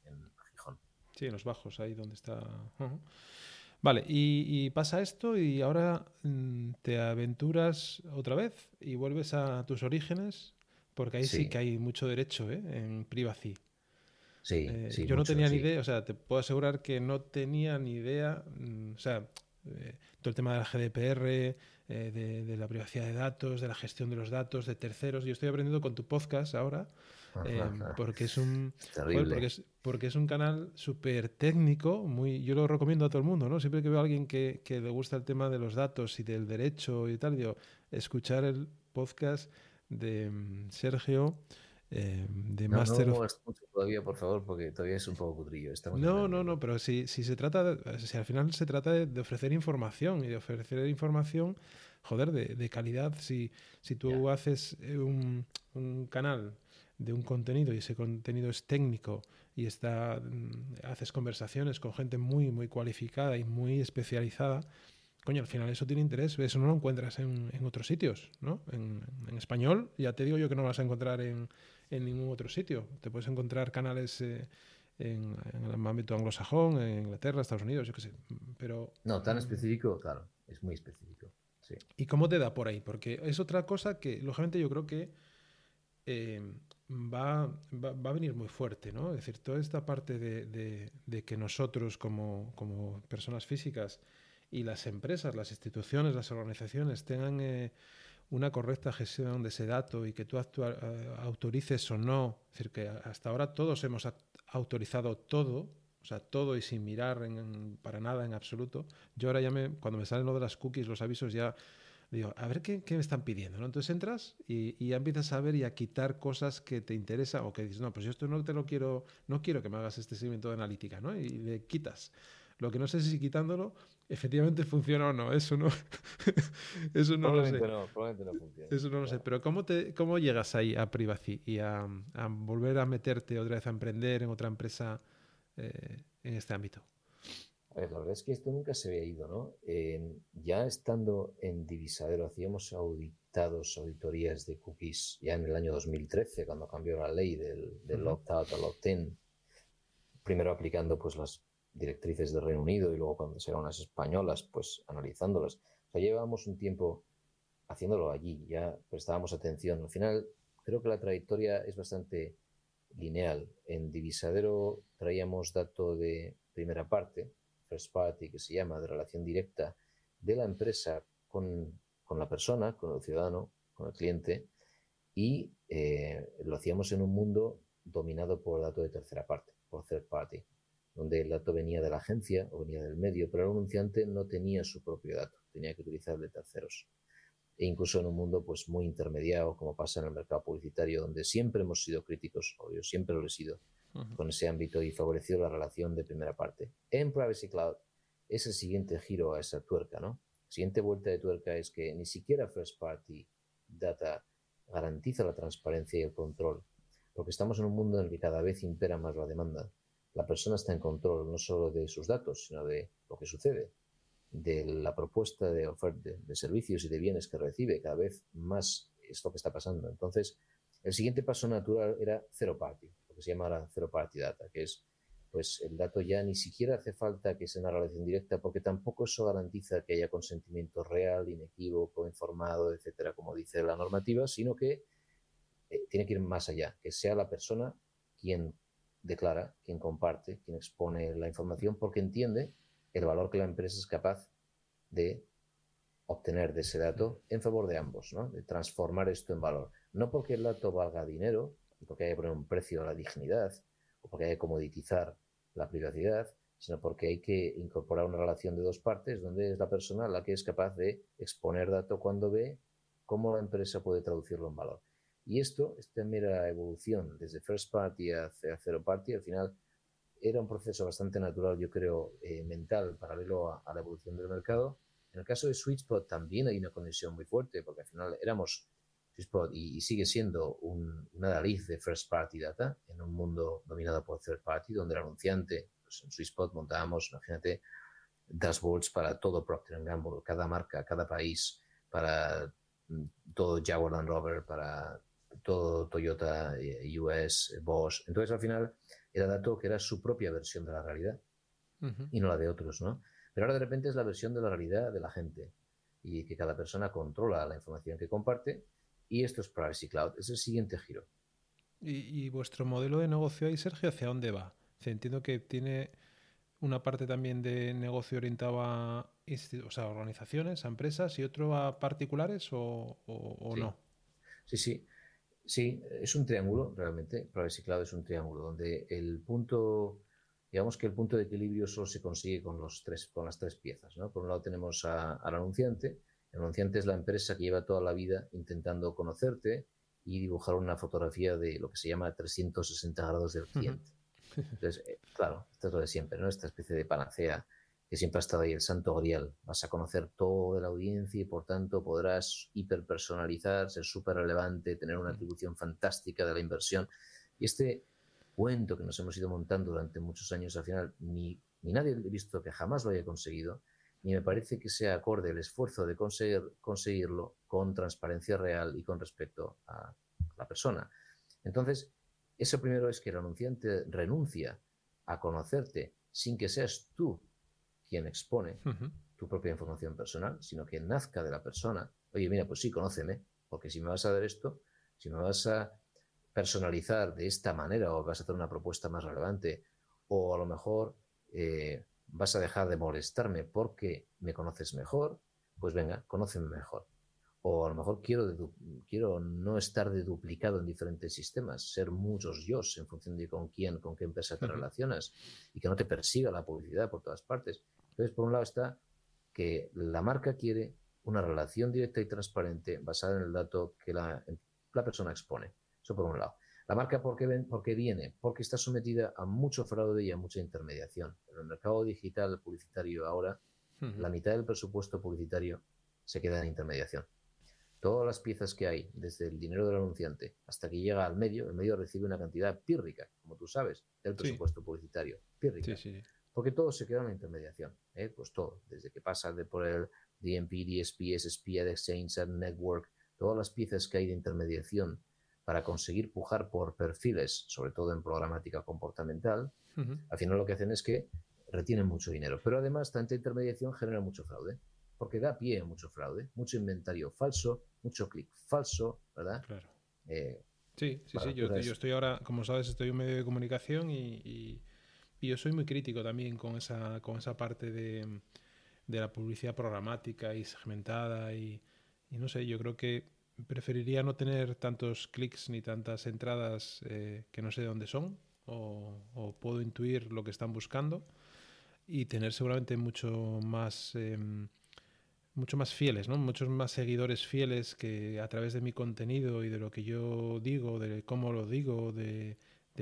A: Gijón.
B: Sí, en los bajos, ahí donde está. Vale, y, pasa esto y ahora mm, te aventuras otra vez y vuelves a tus orígenes, porque ahí sí, que hay mucho derecho ¿eh? en privacy.
A: Sí, eh, sí,
B: yo no tenía ni idea, o sea, te puedo asegurar que no tenía ni idea, mm, o sea, eh, todo el tema de la GDPR, eh, de, la privacidad de datos, de la gestión de los datos, de terceros. Yo estoy aprendiendo con tu podcast ahora, eh, porque es un porque, es, un canal súper técnico, muy, yo lo recomiendo a todo el mundo, ¿no? Siempre que veo a alguien que, le gusta el tema de los datos y del derecho y tal, digo, escuchar el podcast de mm, Sergio. Eh, de
A: no, Master no, todavía, por favor, porque todavía es un poco cutrillo.
B: no, no, no, pero si, si se trata, si al final se trata de, ofrecer información y de ofrecer información, joder, de, de calidad. Si, si tú haces eh, un, un, canal de un contenido y ese contenido es técnico y está, mm, haces conversaciones con gente muy, muy cualificada y muy especializada, coño, al final eso tiene interés. Eso no lo encuentras en, en otros sitios, ¿no? En, en español, ya te digo yo que no lo vas a encontrar en en ningún otro sitio. Te puedes encontrar canales eh, en, el ámbito anglosajón, en Inglaterra, Estados Unidos, yo qué sé. Pero,
A: no, tan específico, claro, es muy específico. Sí.
B: ¿Y cómo te da por ahí? Porque es otra cosa que, lógicamente, yo creo que eh, va, va, a venir muy fuerte, ¿no? Es decir, toda esta parte de, de, que nosotros, como, como, personas físicas, y las empresas, las instituciones, las organizaciones tengan eh, una correcta gestión de ese dato y que tú eh, autorices o no. Es decir, que hasta ahora todos hemos autorizado todo, o sea, todo y sin mirar para nada en absoluto. Yo ahora ya me, cuando me salen lo de las cookies, los avisos, ya digo, a ver qué, me están pidiendo. ¿no? Entonces entras y, ya empiezas a ver y a quitar cosas que te interesan o que dices, no, pues yo esto no te lo quiero, no quiero que me hagas este seguimiento de analítica, ¿no? Y le quitas. Lo que no sé si quitándolo efectivamente funciona o no. Eso no, [LAUGHS] eso no lo sé.
A: No, probablemente no funciona.
B: Eso no lo sé. Pero ¿cómo, te, cómo llegas ahí a privacy y a, volver a meterte otra vez a emprender en otra empresa eh, en este ámbito?
A: A ver, la verdad es que esto nunca se había ido, ¿no? ya estando en Divisadero, hacíamos auditados, auditorías de cookies ya en el año 2013, cuando cambió la ley del, del opt-out al opt-in. Primero aplicando pues las directrices del Reino Unido y luego cuando se las españolas, pues analizándolas. O sea, llevábamos un tiempo haciéndolo allí, ya prestábamos atención. Al final, creo que la trayectoria es bastante lineal. En Divisadero traíamos dato de primera parte, first party, que se llama, de relación directa de la empresa con, la persona, con el ciudadano, con el cliente, y eh, lo hacíamos en un mundo dominado por dato de tercera parte, por third party donde el dato venía de la agencia o venía del medio, pero el anunciante no tenía su propio dato, tenía que utilizar de terceros. E incluso en un mundo pues muy intermediado, como pasa en el mercado publicitario, donde siempre hemos sido críticos, o yo siempre lo he sido, con ese ámbito y favorecido la relación de primera parte. En Privacy Cloud es el siguiente giro a esa tuerca, ¿no? La siguiente vuelta de tuerca es que ni siquiera First Party Data garantiza la transparencia y el control, porque estamos en un mundo en el que cada vez impera más la demanda la persona está en control no solo de sus datos, sino de lo que sucede, de la propuesta de oferta de, servicios y de bienes que recibe. Cada vez más es lo que está pasando. Entonces, el siguiente paso natural era zero party, lo que se llama zero party data, que es pues el dato ya ni siquiera hace falta que sea una relación directa porque tampoco eso garantiza que haya consentimiento real, inequívoco, informado, etcétera, como dice la normativa, sino que eh, tiene que ir más allá, que sea la persona quien declara, quien comparte, quien expone la información, porque entiende el valor que la empresa es capaz de obtener de ese dato en favor de ambos, ¿no? de transformar esto en valor. No porque el dato valga dinero, porque haya que poner un precio a la dignidad, o porque haya que comoditizar la privacidad, sino porque hay que incorporar una relación de dos partes donde es la persona la que es capaz de exponer dato cuando ve cómo la empresa puede traducirlo en valor. Y esto, esta mera evolución desde first party a zero party, al final era un proceso bastante natural, yo creo, eh, mental, paralelo a, la evolución del mercado. En el caso de SweetSpot también hay una conexión muy fuerte, porque al final éramos SweetSpot y, sigue siendo un, una nariz de first party data en un mundo dominado por third party, donde el anunciante pues en SwissPot montábamos, imagínate, dashboards para todo Procter Gamble, cada marca, cada país, para mm, todo Jaguar Land Rover, para todo Toyota, eh, US, Bosch. Entonces, al final, era dato que era su propia versión de la realidad y no la de otros, ¿no? Pero ahora de repente es la versión de la realidad de la gente y que cada persona controla la información que comparte y esto es Privacy Cloud. Es el siguiente giro.
B: ¿Y, y vuestro modelo de negocio ahí, Sergio, hacia dónde va? entiendo que tiene una parte también de negocio orientado a o sea, organizaciones, a empresas y otro a particulares o, no.
A: Sí, sí. Sí, es un triángulo realmente. Privacy Cloud es un triángulo donde el punto, digamos que el punto de equilibrio solo se consigue con, los tres, con las tres piezas. ¿no? Por un lado tenemos al anunciante. El anunciante es la empresa que lleva toda la vida intentando conocerte y dibujar una fotografía de lo que se llama 360 grados del cliente. Entonces, eh, claro, esto es lo de siempre, ¿no? Esta especie de panacea que siempre ha estado ahí, el santo grial. Vas a conocer toda la audiencia y por tanto podrás hiperpersonalizar, ser súper relevante, tener una atribución fantástica de la inversión. Y este cuento que nos hemos ido montando durante muchos años, al final ni, ni nadie ha visto que jamás lo haya conseguido, ni me parece que sea acorde el esfuerzo de conseguir, conseguirlo con transparencia real y con respecto a la persona. Entonces, eso primero es que el anunciante renuncia a conocerte sin que seas tú quien expone tu propia información personal, sino que nazca de la persona. Oye, mira, pues sí, conóceme, porque si me vas a dar esto, si me vas a personalizar de esta manera o vas a hacer una propuesta más relevante, o a lo mejor eh, vas a dejar de molestarme porque me conoces mejor, pues venga, conóceme mejor o a lo mejor quiero, quiero no estar de duplicado en diferentes sistemas, ser muchos yo en función de con quién, con qué empresa te relacionas y que no te persiga la publicidad por todas partes. Entonces, por un lado está que la marca quiere una relación directa y transparente basada en el dato que la, la persona expone. Eso por un lado. La marca, ¿por qué, ven, ¿por qué viene? Porque está sometida a mucho fraude y a mucha intermediación. En el mercado digital publicitario ahora, la mitad del presupuesto publicitario se queda en intermediación todas las piezas que hay, desde el dinero del anunciante hasta que llega al medio, el medio recibe una cantidad pírrica, como tú sabes, del presupuesto publicitario. Pírrica. Porque todo se queda en la intermediación. ¿eh? Pues todo, desde que pasa de por el DMP, DSP, SSP, Exchange, Network, todas las piezas que hay de intermediación para conseguir pujar por perfiles, sobre todo en programática comportamental, al final lo que hacen es que retienen mucho dinero. Pero además, tanta intermediación genera mucho fraude porque da pie a mucho fraude, mucho inventario falso, mucho clic falso, ¿verdad?
B: Claro. Eh, sí, sí, sí. Yo, estoy ahora, como sabes, estoy en medio de comunicación y, yo soy muy crítico también con esa, con esa parte de, la publicidad programática y segmentada y, no sé, yo creo que preferiría no tener tantos clics ni tantas entradas eh, que no sé de dónde son o, puedo intuir lo que están buscando y tener seguramente mucho más em, mucho más fieles, ¿no? Muchos más seguidores fieles que a través de mi contenido y de lo que yo digo, de cómo lo digo, de,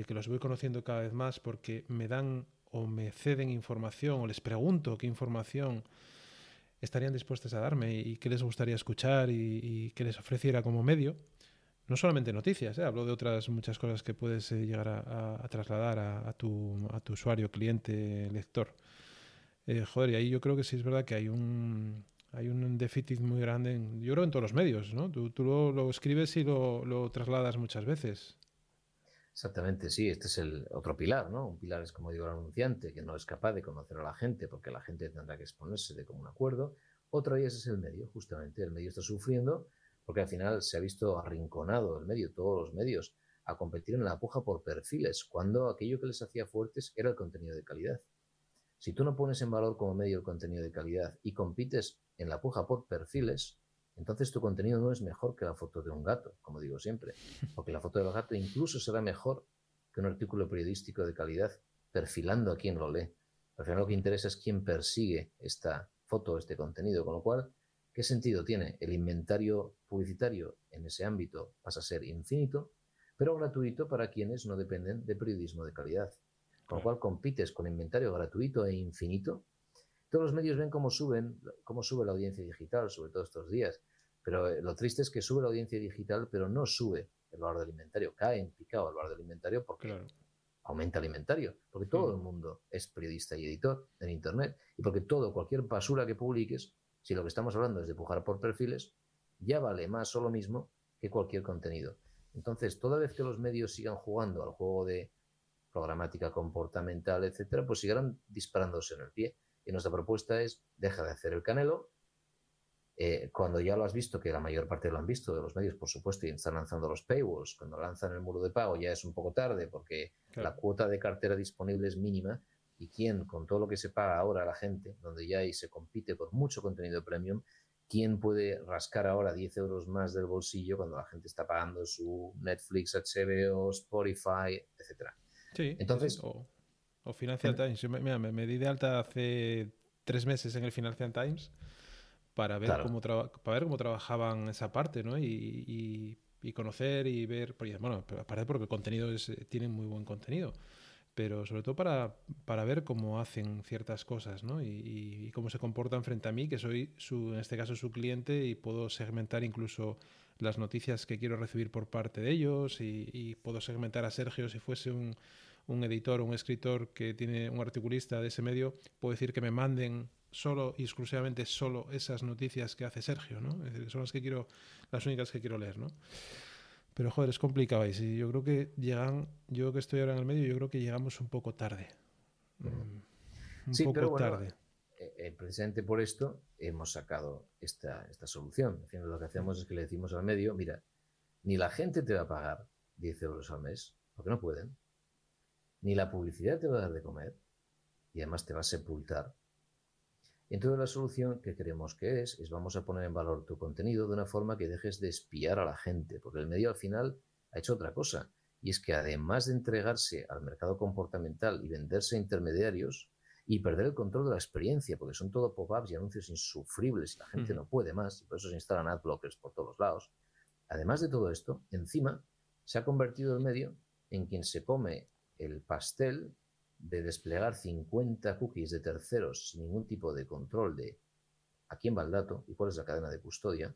B: que los voy conociendo cada vez más porque me dan o me ceden información o les pregunto qué información estarían dispuestos a darme y qué les gustaría escuchar y, qué les ofreciera como medio. No solamente noticias, ¿eh? hablo de otras muchas cosas que puedes eh, llegar a, trasladar a, tu, a, tu, usuario, cliente, lector. Eh, joder, y ahí yo creo que sí es verdad que hay un, hay un déficit muy grande, en, yo creo, en todos los medios, ¿no? Tú, tú lo, escribes y lo, lo, trasladas muchas veces.
A: Exactamente, sí, este es el otro pilar, ¿no? Un pilar es, como digo, el anunciante, que no es capaz de conocer a la gente porque la gente tendrá que exponerse de común acuerdo. Otra vez es el medio, justamente, el medio está sufriendo porque al final se ha visto arrinconado el medio, todos los medios, a competir en la puja por perfiles, cuando aquello que les hacía fuertes era el contenido de calidad. Si tú no pones en valor como medio el contenido de calidad y compites en la puja por perfiles, entonces tu contenido no es mejor que la foto de un gato, como digo siempre, [LAUGHS] porque la foto del gato incluso será mejor que un artículo periodístico de calidad perfilando a quien lo lee. Al final lo que interesa es quién persigue esta foto, este contenido, con lo cual, ¿qué sentido tiene? El inventario publicitario en ese ámbito pasa a ser infinito, pero gratuito para quienes no dependen de periodismo de calidad. Con lo cual compites con inventario gratuito e infinito. Todos los medios ven cómo suben, cómo sube la audiencia digital, sobre todo estos días. Pero eh, lo triste es que sube la audiencia digital, pero no sube el valor del inventario. Cae en picado el valor del inventario porque aumenta el inventario. Porque todo el mundo es periodista y editor en Internet. Y porque todo, cualquier basura que publiques, si lo que estamos hablando es de pujar por perfiles, ya vale más o lo mismo que cualquier contenido. Entonces, toda vez que los medios sigan jugando al juego de programática comportamental, etcétera, pues seguirán disparándose en el pie. Y nuestra propuesta es, deja de hacer el canelo, eh, cuando ya lo has visto, que la mayor parte lo han visto de los medios, por supuesto, y están lanzando los paywalls, cuando lanzan el muro de pago ya es un poco tarde porque la cuota de cartera disponible es mínima y quién, con todo lo que se paga ahora a la gente, donde ya ahí se compite con mucho contenido premium, quién puede rascar ahora 10 euros más del bolsillo cuando la gente está pagando su Netflix, HBO, Spotify, etcétera.
B: Sí, entonces... O, Financial Times. Mira, me, di de alta hace tres meses en el Financial Times para ver, cómo, para ver cómo trabajaban esa parte, ¿no? Y, conocer y ver, bueno, aparte porque el contenido es, tienen muy buen contenido, pero sobre todo para, para ver cómo hacen ciertas cosas, ¿no? Y, cómo se comportan frente a mí, que soy, su, en este caso, su cliente y puedo segmentar incluso las noticias que quiero recibir por parte de ellos y, puedo segmentar a Sergio si fuese un, un editor o un escritor que tiene un articulista de ese medio, puedo decir que me manden solo y exclusivamente solo esas noticias que hace Sergio, ¿no? Es decir, son las que quiero, las únicas que quiero leer, ¿no? Pero joder, es complicado y yo creo que llegan, yo que estoy ahora en el medio, yo creo que llegamos un poco tarde.
A: Mm, un sí, poco pero tarde. Eh, eh, precisamente por esto hemos sacado esta, esta solución. lo que hacemos es que le decimos al medio, mira, ni la gente te va a pagar 10 euros al mes, porque no pueden, ni la publicidad te va a dar de comer, y además te va a sepultar entonces la solución que creemos que es, es vamos a poner en valor tu contenido de una forma que dejes de espiar a la gente, porque el medio al final ha hecho otra cosa, y es que además de entregarse al mercado comportamental y venderse a intermediarios y perder el control de la experiencia, porque son todo pop-ups y anuncios insufribles y la gente no puede más, y por eso se instalan ad blockers por todos lados, además de todo esto, encima se ha convertido el medio en quien se come el pastel de desplegar 50 cookies de terceros sin ningún tipo de control de a quién va el dato y cuál es la cadena de custodia,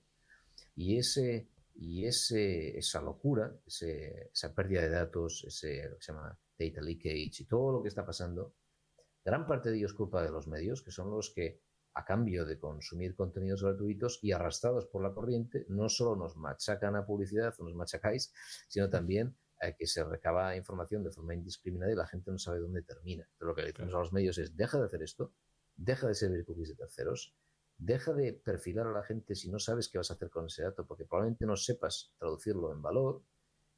A: y, ese, y ese, esa locura, esa pérdida de datos, ese lo que se llama data leakage y todo lo que está pasando, gran parte de ello es culpa de los medios, que son los que, a cambio de consumir contenidos gratuitos y arrastrados por la corriente, no solo nos machacan a publicidad nos machacáis, sino también que se recaba información de forma indiscriminada y la gente no sabe dónde termina. Pero lo que le decimos a los medios es, deja de hacer esto, deja de servir cookies de terceros, deja de perfilar a la gente si no sabes qué vas a hacer con ese dato, porque probablemente no sepas traducirlo en valor,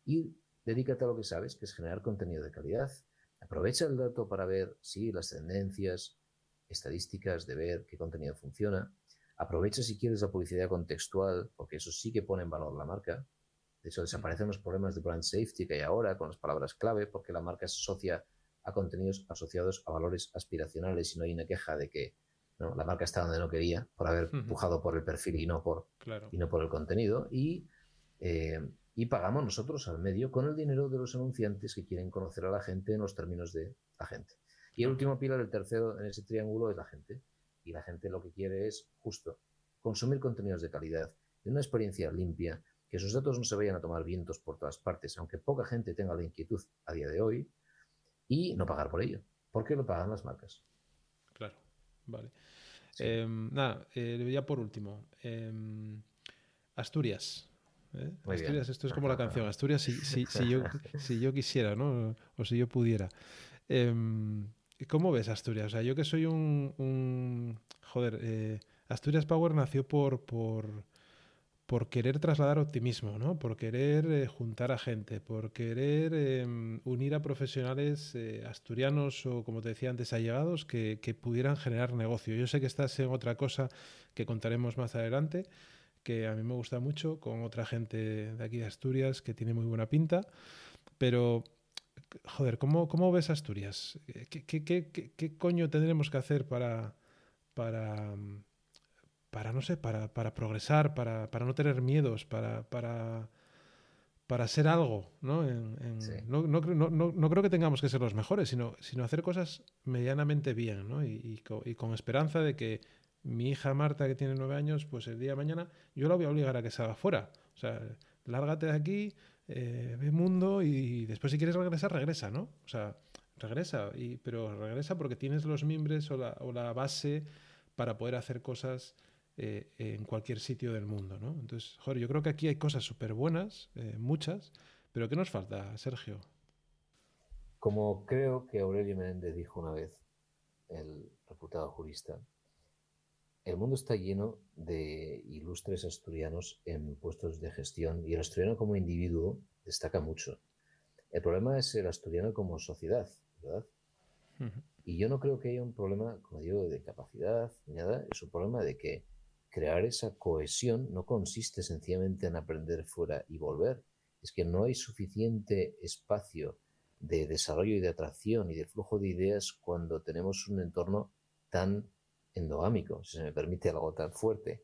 A: y dedícate a lo que sabes, que es generar contenido de calidad. Aprovecha el dato para ver, sí, las tendencias, estadísticas, de ver qué contenido funciona. Aprovecha si quieres la publicidad contextual, porque eso sí que pone en valor la marca. De hecho, desaparecen los problemas de brand safety que hay ahora con las palabras clave, porque la marca se asocia a contenidos asociados a valores aspiracionales y no hay una queja de que la marca está donde no quería por haber empujado por el perfil y no por, y no por el contenido. Y, eh, y pagamos nosotros al medio con el dinero de los anunciantes que quieren conocer a la gente en los términos de la gente. Y el último pilar, el tercero en ese triángulo, es la gente. Y la gente lo que quiere es justo consumir contenidos de calidad, de una experiencia limpia, que sus datos no se vayan a tomar vientos por todas partes, aunque poca gente tenga la inquietud a día de hoy, y no pagar por ello, porque lo pagan las marcas.
B: Claro, vale. Em, nada, eh, ya por último, em, Asturias. ¿eh? Asturias, esto es como la canción. Asturias, si, si, si, yo, [LAUGHS] si yo quisiera, ¿no? O si yo pudiera. Em, ¿Cómo ves Asturias? O sea, yo que soy un. un joder, eh, Asturias Power nació por, por por querer trasladar optimismo, ¿no? por querer eh, juntar a gente, por querer em, unir a profesionales eh, asturianos o, como te decía antes, allegados que, que pudieran generar negocio. Yo sé que estás en otra cosa que contaremos más adelante, que a mí me gusta mucho, con otra gente de aquí de Asturias que tiene muy buena pinta, pero joder, ¿cómo, cómo ves Asturias? ¿Qué, qué, qué, qué coño tendremos que hacer para, para, para no sé, para, para progresar, para, para, no tener miedos, para, para, para ser algo, ¿no? En, no, no, no, no, creo que tengamos que ser los mejores, sino, sino hacer cosas medianamente bien, ¿no? Y, y, con, y, con, esperanza de que mi hija Marta, que tiene nueve años, pues el día de mañana yo la voy a obligar a que salga fuera. O sea, lárgate de aquí, eh, ve mundo y después si quieres regresar, regresa, ¿no? O sea, regresa, y, pero regresa porque tienes los mimbres o la, o la base para poder hacer cosas eh, en cualquier sitio del mundo, ¿no? Entonces, joder, yo creo que aquí hay cosas súper buenas, eh, muchas, pero ¿qué nos falta, Sergio?
A: Como creo que Aurelio Menéndez dijo una vez, el reputado jurista, el mundo está lleno de ilustres asturianos en puestos de gestión y el asturiano como individuo destaca mucho. El problema es el asturiano como sociedad, ¿verdad? Y yo no creo que haya un problema, como digo, de capacidad, nada, es un problema de que crear esa cohesión no consiste sencillamente en aprender fuera y volver, es que no hay suficiente espacio de desarrollo y de atracción y de flujo de ideas cuando tenemos un entorno tan endogámico, si se me permite algo tan fuerte.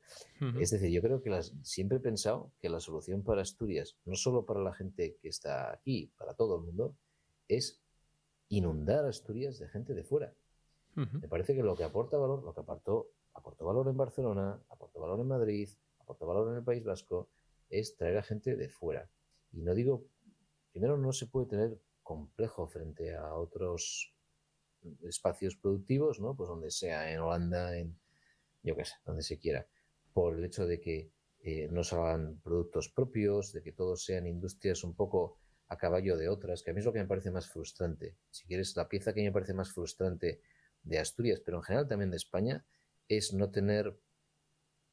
A: Es decir, yo creo que las, siempre he pensado que la solución para Asturias, no solo para la gente que está aquí, para todo el mundo, es inundar Asturias de gente de fuera. Me parece que lo que aporta valor, lo que aportó aportó valor en Barcelona, aportó valor en Madrid, aportó valor en el País Vasco, es traer a gente de fuera. Y no digo, primero no se puede tener complejo frente a otros espacios productivos, ¿no? Pues donde sea, en Holanda, en yo qué sé, donde se quiera, por el hecho de que eh, no salgan productos propios, de que todos sean industrias un poco a caballo de otras, que a mí es lo que me parece más frustrante. Si quieres, la pieza que me parece más frustrante de Asturias, pero en general también de España, es no tener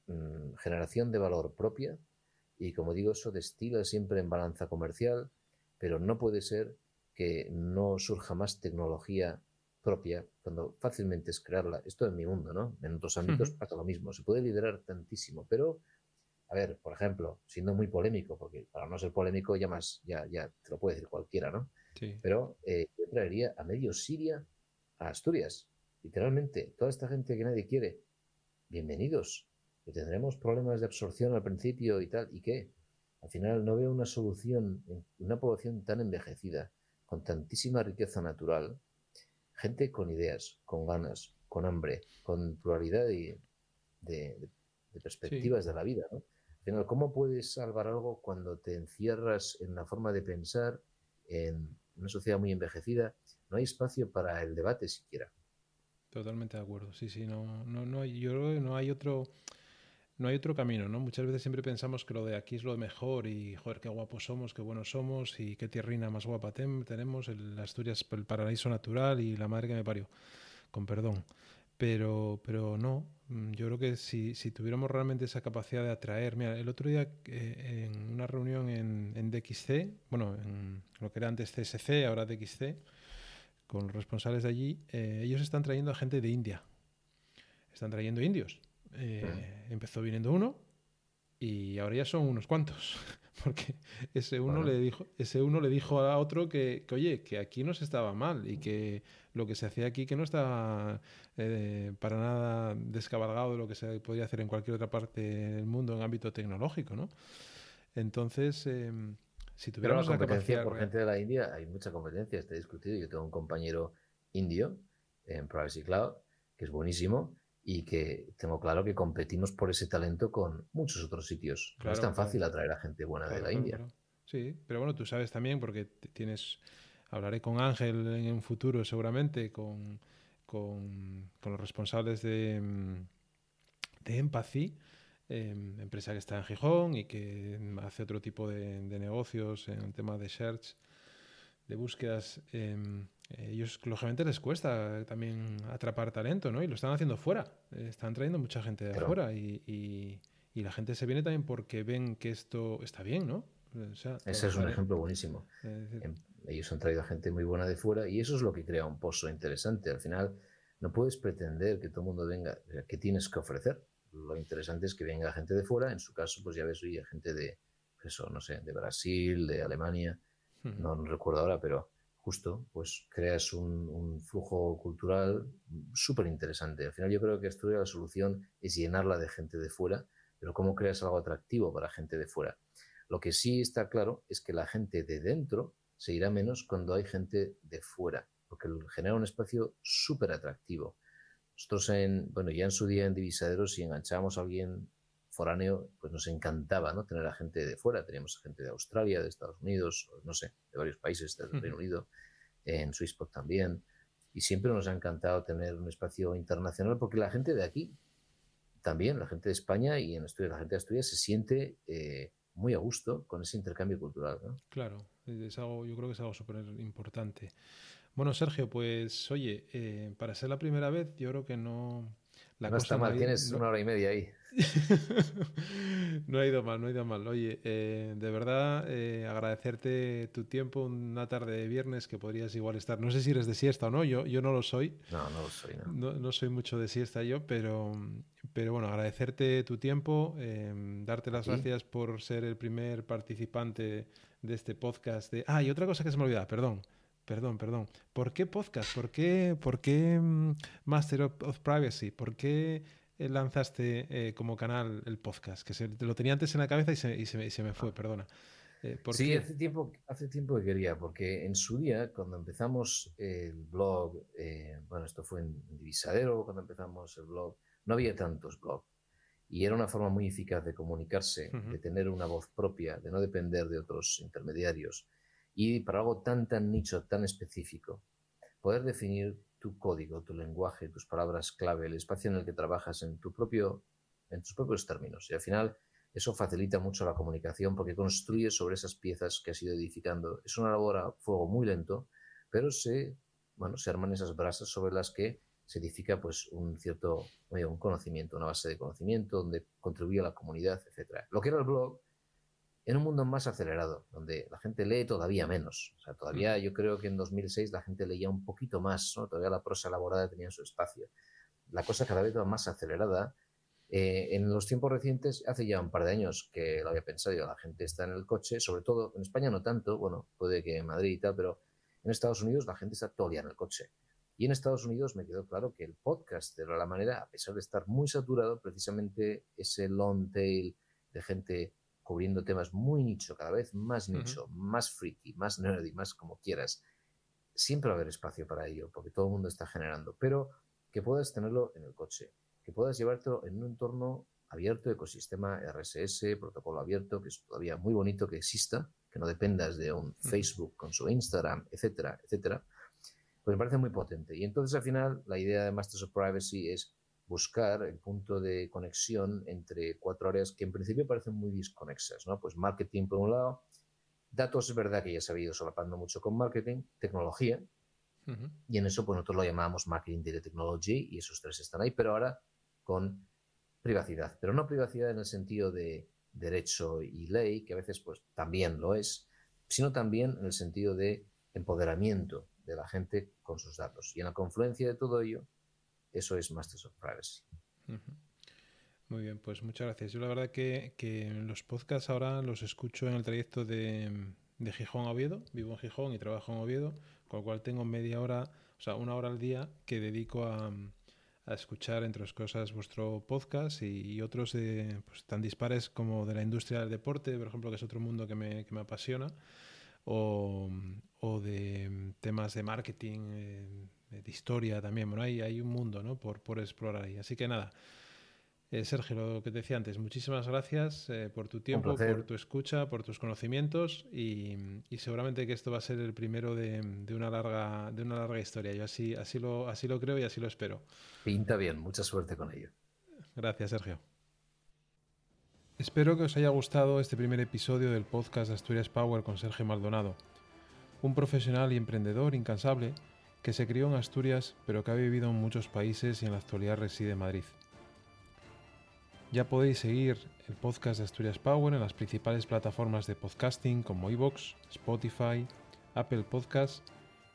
A: mm, generación de valor propia y como digo, eso destila siempre en balanza comercial, pero no puede ser que no surja más tecnología propia cuando fácilmente es crearla. Esto en mi mundo, ¿no? En otros ámbitos pasa lo mismo. Se puede liderar tantísimo, pero a ver, por ejemplo, siendo muy polémico, porque para no ser polémico ya más, ya, ya te lo puede decir cualquiera, ¿no? Pero eh, yo traería a medio Siria a Asturias. Literalmente, toda esta gente que nadie quiere, bienvenidos. Que tendremos problemas de absorción al principio y tal, ¿y qué? Al final no veo una solución en una población tan envejecida, con tantísima riqueza natural, gente con ideas, con ganas, con hambre, con pluralidad de, de, perspectivas de la vida. ¿no? Al final, ¿cómo puedes salvar algo cuando te encierras en la forma de pensar, en una sociedad muy envejecida? No hay espacio para el debate siquiera.
B: Totalmente de acuerdo. Sí, sí, no, no, no hay, yo creo que no hay otro, no hay otro camino, ¿no? Muchas veces siempre pensamos que lo de aquí es lo mejor y, joder, qué guapos somos, qué buenos somos y qué tierrina más guapa tenemos, el Asturias, el paraíso natural y la madre que me parió, con perdón. Pero, pero no, mm, yo creo que si, si tuviéramos realmente esa capacidad de atraer, mira, el otro día eh, en una reunión en, en DXC, bueno, en lo que era antes CSC, ahora DXC, con los responsables de allí, eh, ellos están trayendo a gente de India. Están trayendo indios. Eh, empezó viniendo uno y ahora ya son unos cuantos. [LAUGHS] Porque ese uno, le dijo, ese uno le dijo a otro que, oye, que aquí no se estaba mal y que lo que se hacía aquí que no estaba eh, para nada descabalgado de lo que se podía hacer en cualquier otra parte del mundo en ámbito tecnológico, ¿no? Entonces, em, si tuviéramos
A: la competencia por gente de la India, hay mucha competencia, está discutido. Yo tengo un compañero indio en Privacy Cloud, que es buenísimo, y que tengo claro que competimos por ese talento con muchos otros sitios. no es tan fácil atraer a gente buena de la India.
B: Sí, pero bueno, tú sabes también, porque tienes, hablaré con Ángel en un futuro seguramente, con, con, con los responsables de, mm, de Empathy, Em, empresa que está en Gijón y que hace otro tipo de, negocios en el tema de search, de búsquedas. Em, ellos, lógicamente, les cuesta también atrapar talento, ¿no? Y lo están haciendo fuera. Están trayendo mucha gente de afuera y, y la gente se viene también porque ven que esto está bien, ¿no?
A: Ese es un ejemplo buenísimo. Em, ellos han traído a gente muy buena de fuera y eso es lo que crea un pozo interesante. Al final, no puedes pretender que todo el mundo venga, que tienes que ofrecer. Lo interesante es que venga gente de fuera, en su caso, pues ya ves, oye, gente de, eso, no sé, de Brasil, de Alemania, no, recuerdo ahora, pero justo, pues creas un, flujo cultural súper interesante. Al final yo creo que Asturias la solución es llenarla de gente de fuera, pero ¿cómo creas algo atractivo para gente de fuera? Lo que sí está claro es que la gente de dentro se irá menos cuando hay gente de fuera, porque genera un espacio súper atractivo. Nosotros, en, bueno, ya en su día en Divisaderos, si enganchábamos a alguien foráneo, pues nos encantaba ¿no? tener a gente de fuera. Teníamos gente de Australia, de Estados Unidos, no sé, de varios países, del Reino Unido, en Swisspot también. Y siempre nos ha encantado tener un espacio internacional porque la gente de aquí, también la gente de España y en Asturias, la gente de Asturias se siente eh, muy a gusto con ese intercambio cultural. ¿no?
B: Claro, es algo, yo creo que es algo súper importante. Bueno, Sergio, pues oye, eh, para ser la primera vez, yo creo que no.
A: La no está mal, tienes una hora y media ahí. [LAUGHS]
B: no ha ido mal, no ha ido mal. Oye, eh, de verdad, eh, agradecerte tu tiempo una tarde de viernes que podrías igual estar. No sé si eres de siesta o no, yo, yo no lo soy.
A: No, no lo soy.
B: No, no, soy mucho de siesta yo, pero, pero bueno, agradecerte tu tiempo, em, darte las gracias por ser el primer participante de este podcast. De... Ah, y otra cosa que se me olvidaba, perdón. Perdón, perdón. ¿Por qué podcast? ¿Por qué, por qué mm, Master of Privacy? ¿Por qué eh, lanzaste eh, como canal el podcast? Que se, lo tenía antes en la cabeza y se, y se, me fue, perdona.
A: Eh, sí, hace tiempo, hace tiempo que quería, porque en su día, cuando empezamos el blog, bueno, esto fue en Divisadero, cuando empezamos el blog, no había tantos blogs. Y era una forma muy eficaz de comunicarse, de tener una voz propia, de no depender de otros intermediarios. Y para algo tan, tan nicho, tan específico, poder definir tu código, tu lenguaje, tus palabras clave, el espacio en el que trabajas en, tu propio, en tus propios términos. Y al final eso facilita mucho la comunicación porque construyes sobre esas piezas que has ido edificando. Es una labor a fuego muy lento, pero se, bueno, se arman esas brasas sobre las que se edifica pues un cierto un conocimiento, una base de conocimiento donde contribuye a la comunidad, etcétera. Lo que era el blog en un mundo más acelerado, donde la gente lee todavía menos. O sea, todavía yo creo que en 2006 la gente leía un poquito más, ¿no? todavía la prosa elaborada tenía su espacio. La cosa cada vez va más acelerada. Eh, en los tiempos recientes, hace ya un par de años que lo había pensado, la gente está en el coche, sobre todo en España no tanto, bueno, puede que en Madrid y tal, pero en Estados Unidos la gente está todo el día en el coche. Y en Estados Unidos me quedó claro que el podcast de la manera, a pesar de estar muy saturado, precisamente ese long tail de gente cubriendo temas muy nicho, cada vez más nicho, más freaky, más nerdy, más como quieras, siempre va a haber espacio para ello, porque todo el mundo está generando, pero que puedas tenerlo en el coche, que puedas llevártelo en un entorno abierto, ecosistema RSS, protocolo abierto, que es todavía muy bonito que exista, que no dependas de un Facebook con su Instagram, etcétera, etcétera, pues me parece muy potente. Y entonces al final la idea de Masters of Privacy es buscar el punto de conexión entre cuatro áreas que en principio parecen muy desconexas, ¿no? Pues marketing por un lado, datos es verdad que ya se ha ido solapando mucho con marketing, tecnología, y en eso pues nosotros lo llamamos marketing data technology y esos tres están ahí, pero ahora con privacidad, pero no privacidad en el sentido de derecho y ley, que a veces pues también lo es, sino también en el sentido de empoderamiento de la gente con sus datos. Y en la confluencia de todo ello, eso es Masters of Privacy.
B: Muy bien, pues muchas gracias. Yo la verdad que, los podcasts ahora los escucho en el trayecto de, de, Gijón a Oviedo. Vivo en Gijón y trabajo en Oviedo, con lo cual tengo media hora, o sea, una hora al día que dedico a, a escuchar, entre otras cosas, vuestro podcast y, otros de, pues, tan dispares como de la industria del deporte, por ejemplo, que es otro mundo que me, que me apasiona, o, o, de temas de marketing. Eh, de historia también. Bueno, hay, hay un mundo ¿no? por, por explorar ahí. Así que nada, eh, Sergio, lo que te decía antes, muchísimas gracias eh, por tu tiempo, por tu escucha, por tus conocimientos y, y, seguramente que esto va a ser el primero de, de, una, larga, de una larga historia. Yo así, así, lo, así lo creo y así lo espero.
A: Pinta bien, mucha suerte con ello.
B: Gracias, Sergio. Espero que os haya gustado este primer episodio del podcast de Asturias Power con Sergio Maldonado, un profesional y emprendedor incansable que se crió en Asturias pero que ha vivido en muchos países y en la actualidad reside en Madrid. Ya podéis seguir el podcast de Asturias Power en las principales plataformas de podcasting como iVoox, Spotify, Apple Podcasts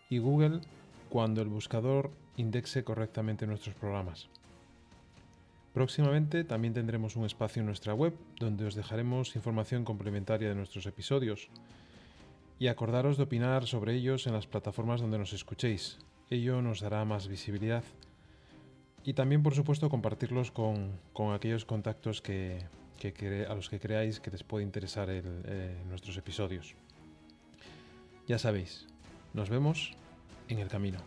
B: y Google cuando el buscador indexe correctamente nuestros programas. Próximamente también tendremos un espacio en nuestra web donde os dejaremos información complementaria de nuestros episodios y acordaros de opinar sobre ellos en las plataformas donde nos escuchéis. Ello nos dará más visibilidad. Y también, por supuesto, compartirlos con, aquellos contactos que, a los que creáis que les puede interesar eh, nuestros episodios. Ya sabéis, nos vemos en el camino.